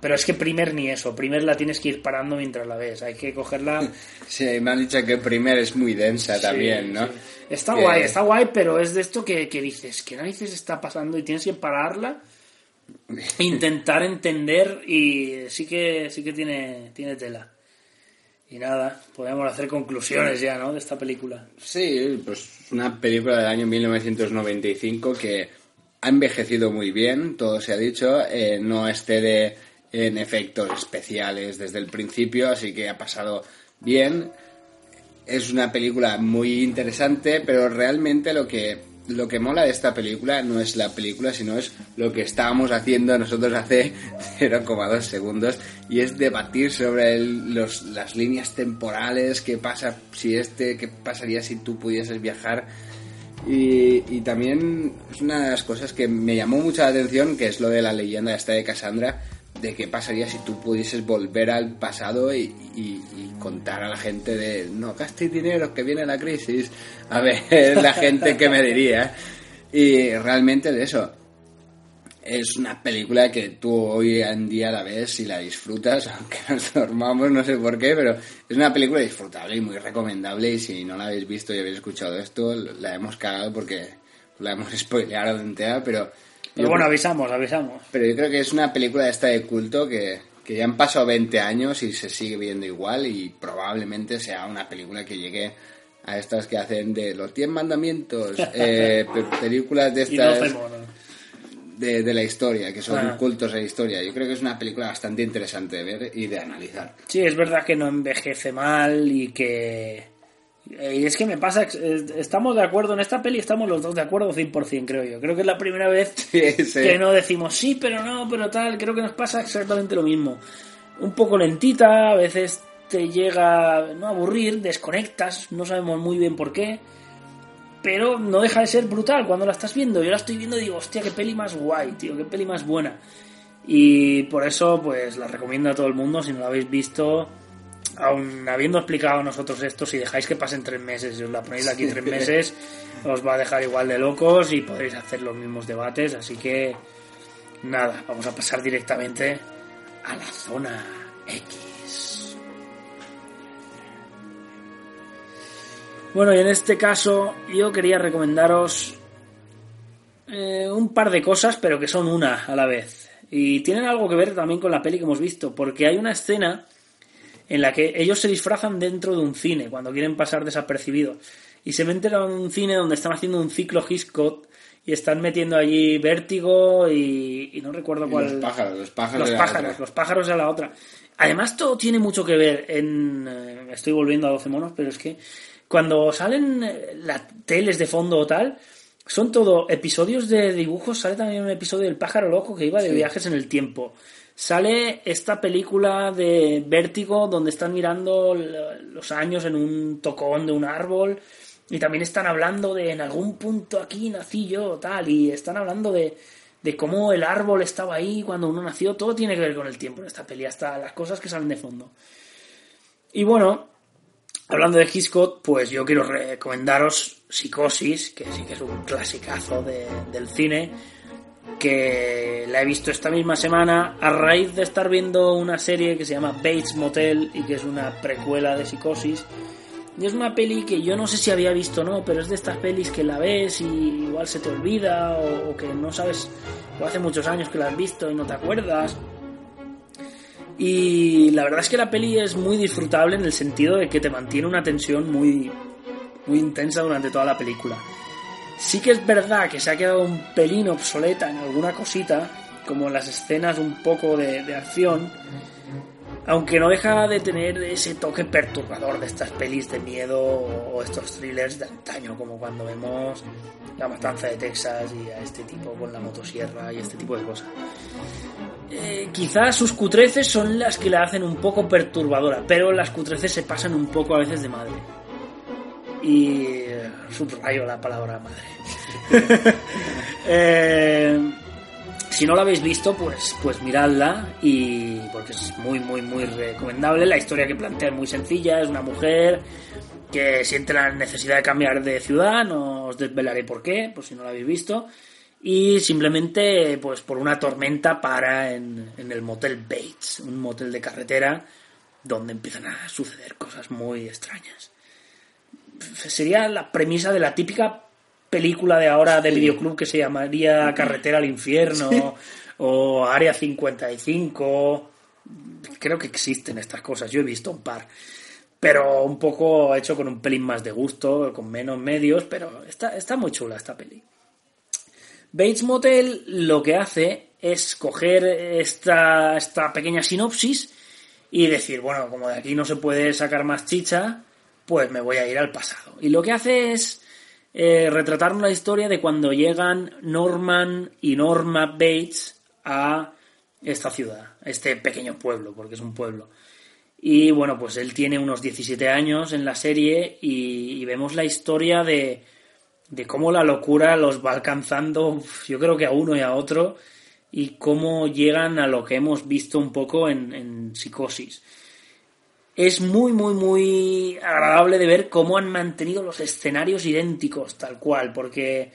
S1: Pero es que primer ni eso, primer la tienes que ir parando mientras la ves, hay que cogerla. [laughs]
S2: Sí, me han dicho que primer es muy densa también, ¿no?
S1: Sí. Está
S2: Que-
S1: guay, está guay, pero es de esto que, que dices, ¿qué narices está pasando? Y tienes que pararla, [laughs] intentar entender y sí que sí que tiene, tiene tela. Y nada, podemos hacer conclusiones ya, ¿no? De esta película.
S2: Sí, pues una película del año 1995 que ha envejecido muy bien, todo se ha dicho, eh, no excede en efectos especiales desde el principio, así que ha pasado bien. Es una película muy interesante, pero realmente lo que lo que mola de esta película no es la película, sino es lo que estábamos haciendo nosotros hace [laughs] 0,2 segundos y es debatir sobre los, las líneas temporales, qué pasa si este, qué pasaría si tú pudieses viajar. Y, y también es una de las cosas que me llamó mucha la atención, que es lo de la leyenda esta de Cassandra, de qué pasaría si tú pudieses volver al pasado y, y- y contar a la gente de no gastéis dinero que viene la crisis a ver [laughs] la gente que me diría y realmente de eso. Es una película que tú hoy en día la ves y la disfrutas, [laughs] aunque nos dormamos, no sé por qué, pero es una película disfrutable y muy recomendable y si no la habéis visto y habéis escuchado esto, la hemos cagado porque la hemos [laughs] spoileado entera, pero...
S1: Pero bueno, avisamos, avisamos.
S2: Pero yo creo que es una película esta de culto que, que ya han pasado 20 años y se sigue viendo igual y probablemente sea una película que llegue a estas que hacen de los 10 mandamientos, [laughs] eh, pe- películas de estas de la historia, que son
S1: Ah.
S2: cultos de la historia. Yo creo que es una película bastante interesante de ver y de analizar.
S1: Sí, es verdad que no envejece mal y que... eh, Y es que me pasa, eh, estamos de acuerdo en esta peli, estamos los dos de acuerdo 100%, creo yo. Creo que es la primera vez [laughs]
S2: Sí, sí.
S1: que no decimos sí, pero no, pero tal. Creo que nos pasa exactamente lo mismo. Un poco lentita, a veces te llega no a aburrir, desconectas, no sabemos muy bien por qué. Pero no deja de ser brutal cuando la estás viendo. Yo la estoy viendo y digo, hostia, qué peli más guay, tío, qué peli más buena. Y por eso, pues la recomiendo a todo el mundo. Si no la habéis visto, aun habiendo explicado nosotros esto, si dejáis que pasen tres meses y os la ponéis aquí tres meses, os va a dejar igual de locos y podréis hacer los mismos debates. Así que, nada, vamos a pasar directamente a la zona X. Bueno, y en este caso yo quería recomendaros eh, un par de cosas, pero que son una a la vez. Y tienen algo que ver también con la peli que hemos visto, porque hay una escena en la que ellos se disfrazan dentro de un cine cuando quieren pasar desapercibidos. Y se meten a un cine donde están haciendo un ciclo Hitchcock y están metiendo allí vértigo y, y no recuerdo
S2: Y
S1: cuál.
S2: los pájaros, los pájaros
S1: Los pájaros,
S2: otra.
S1: los pájaros de la otra. Además, todo tiene mucho que ver en. eh, estoy volviendo a 12 monos, pero es que cuando salen eh, las teles de fondo o tal, son todo episodios de dibujos. Sale también un episodio del pájaro loco que iba de
S2: Sí.
S1: viajes en el tiempo. Sale esta película de Vértigo donde están mirando los años en un tocón de un árbol. Y también están hablando de en algún punto aquí nací yo, tal. Y están hablando de, de cómo el árbol estaba ahí cuando uno nació. Todo tiene que ver con el tiempo en esta peli, hasta las cosas que salen de fondo. Y bueno, hablando de Hitchcock, pues yo quiero recomendaros Psicosis, que sí que es un clasicazo de- del cine, que la he visto esta misma semana a raíz de estar viendo una serie que se llama Bates Motel y que es una precuela de Psicosis. Y es una peli que yo no sé si había visto o no, pero es de estas pelis que la ves y igual se te olvida o, o que no sabes, o hace muchos años que la has visto y no te acuerdas. Y la verdad es que la peli es muy disfrutable en el sentido de que te mantiene una tensión muy, muy intensa durante toda la película. Sí que es verdad que se ha quedado un pelín obsoleta en alguna cosita, como en las escenas un poco de, acción, aunque no deja de tener ese toque perturbador de estas pelis de miedo o estos thrillers de antaño, como cuando vemos La Matanza de Texas y a este tipo con la motosierra y este tipo de cosas. Eh, quizás sus cutreces son las que la hacen un poco perturbadora, pero las cutreces se pasan un poco a veces de madre. Y eh, subrayo la palabra madre. [laughs] Eh, si no la habéis visto, pues, pues miradla y porque es muy, muy, muy recomendable. La historia que plantea es muy sencilla, es una mujer que siente la necesidad de cambiar de ciudad, no os desvelaré por qué, por si no la habéis visto, y simplemente, pues por una tormenta para en, en el motel Bates, un motel de carretera donde empiezan a suceder cosas muy extrañas. Sería la premisa de la típica película de ahora de videoclub que se llamaría Carretera al Infierno o Área 55. Creo que existen estas cosas, yo he visto un par. Pero un poco hecho con un pelín más de gusto, con menos medios, pero está, está muy chula esta peli. Bates Motel lo que hace es coger esta, esta pequeña sinopsis y decir, bueno, como de aquí no se puede sacar más chicha, pues me voy a ir al pasado. Y lo que hace es eh, retratar una historia de cuando llegan Norman y Norma Bates a esta ciudad, a este pequeño pueblo, porque es un pueblo. Y bueno, pues él tiene unos 17 años en la serie y, vemos la historia de, de cómo la locura los va alcanzando, yo creo que a uno y a otro, y cómo llegan a lo que hemos visto un poco en, en Psicosis. Es muy, muy, muy agradable de ver cómo han mantenido los escenarios idénticos, tal cual, porque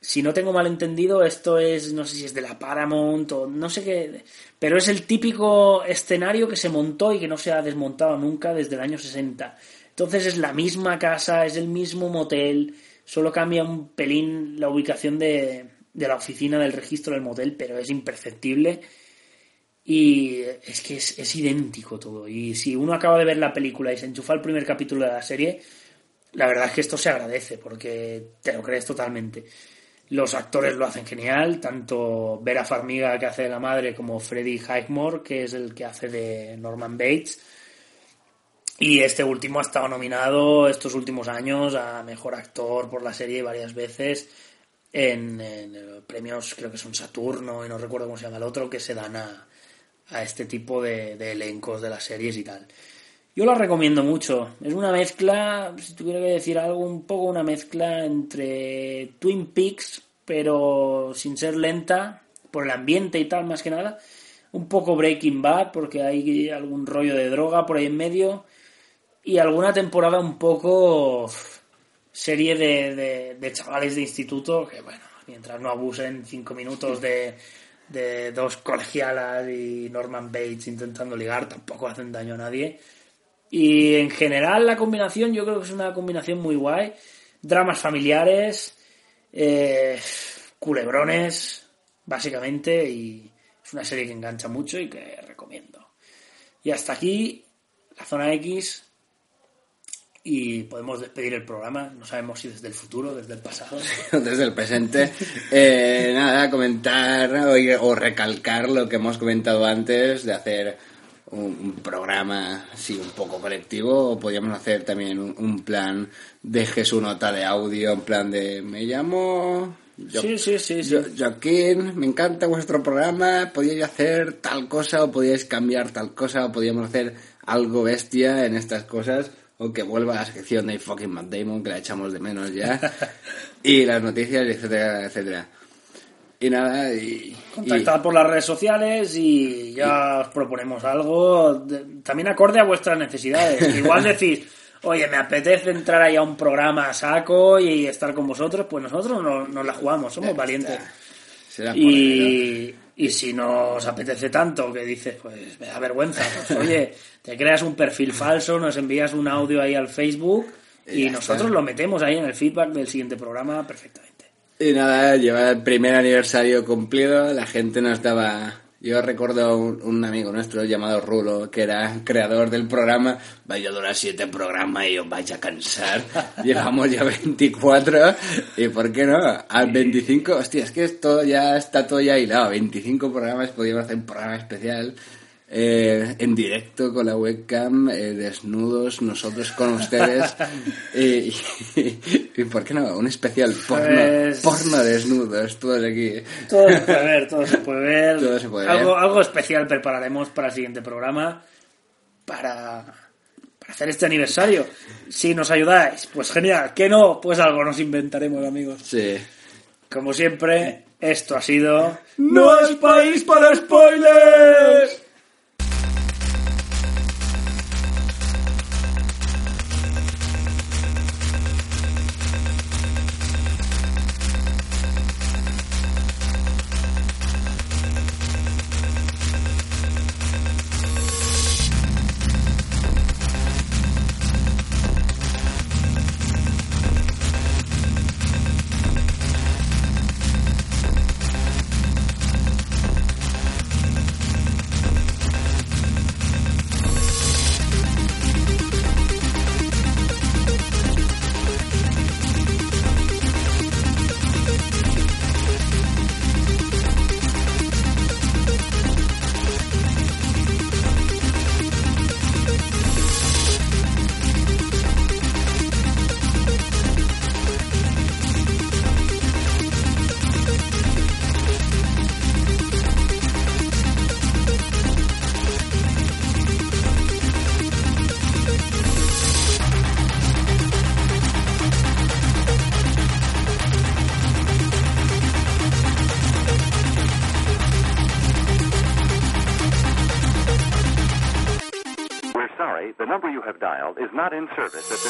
S1: si no tengo mal entendido, esto es, no sé si es de la Paramount o no sé qué, pero es el típico escenario que se montó y que no se ha desmontado nunca desde el año 60. Entonces es la misma casa, es el mismo motel, solo cambia un pelín la ubicación de, de la oficina del registro del motel, pero es imperceptible. Y es que es, idéntico todo. Y si uno acaba de ver la película y se enchufa el primer capítulo de la serie, la verdad es que esto se agradece porque te lo crees totalmente. Los actores lo hacen genial, tanto Vera Farmiga que hace de la madre como Freddie Highmore que es el que hace de Norman Bates. Y este último ha estado nominado estos últimos años a Mejor Actor por la serie varias veces en, en premios, creo que son Saturno y no recuerdo cómo se llama el otro, que se dan a, a este tipo de, de elencos de las series y tal. Yo la recomiendo mucho. Es una mezcla, si tuviera que decir algo, un poco una mezcla entre Twin Peaks, pero sin ser lenta, por el ambiente y tal, más que nada. Un poco Breaking Bad, porque hay algún rollo de droga por ahí en medio. Y alguna temporada un poco serie de, de, de chavales de instituto, que bueno, mientras no abusen cinco minutos de, de dos colegialas y Norman Bates intentando ligar, tampoco hacen daño a nadie y en general la combinación yo creo que es una combinación muy guay. Dramas familiares, eh, culebrones, básicamente, y es una serie que engancha mucho y que recomiendo. Y hasta aquí la zona X y podemos despedir el programa. No sabemos si desde el futuro, desde el pasado. [laughs]
S2: desde el presente. Eh, nada, comentar o, o recalcar lo que hemos comentado antes de hacer un, programa así un poco colectivo o podríamos hacer también un, plan deje su nota de audio en plan de me llamo
S1: sí, sí, sí, sí.
S2: Joaquín me encanta vuestro programa podíais hacer tal cosa o podíais cambiar tal cosa o podíamos hacer algo bestia en estas cosas o que vuelva a la sección de fucking Matt Damon que la echamos de menos ya [laughs] y las noticias etcétera etcétera y nada, y...
S1: Contactad por las redes sociales y ya os proponemos algo, también acorde a vuestras necesidades. [laughs] Igual decís, oye, me apetece entrar ahí a un programa a saco y estar con vosotros, pues nosotros nos no la jugamos, somos valientes. Y, y si nos apetece tanto que dices, pues me da vergüenza, pues oye, te creas un perfil falso, nos envías un audio ahí al Facebook y nosotros lo metemos ahí en el feedback del siguiente programa perfectamente.
S2: Y nada, lleva el primer aniversario cumplido, la gente nos daba... Yo recuerdo un, un amigo nuestro llamado Rulo, que era creador del programa, vaya a durar siete programas y os vais a cansar. [laughs] Llevamos ya 24 y ¿por qué no? Al 25, hostia, es que esto ya está todo ya hilado. 25 programas, podríamos hacer un programa especial eh, en directo con la webcam, eh, desnudos, nosotros con ustedes. [laughs] y, y, por qué no? Un especial porno,
S1: Pues-
S2: porno desnudos, todos aquí.
S1: Todo se puede ver, todo se puede ver.
S2: Todo se puede
S1: algo,
S2: ver.
S1: algo especial prepararemos para el siguiente programa para, para hacer este aniversario. Si nos ayudáis, pues genial. Que no, pues algo nos inventaremos, amigos.
S2: Sí.
S1: Como siempre, esto ha sido...
S2: ¡No es país para spoilers!
S8: Not in service at this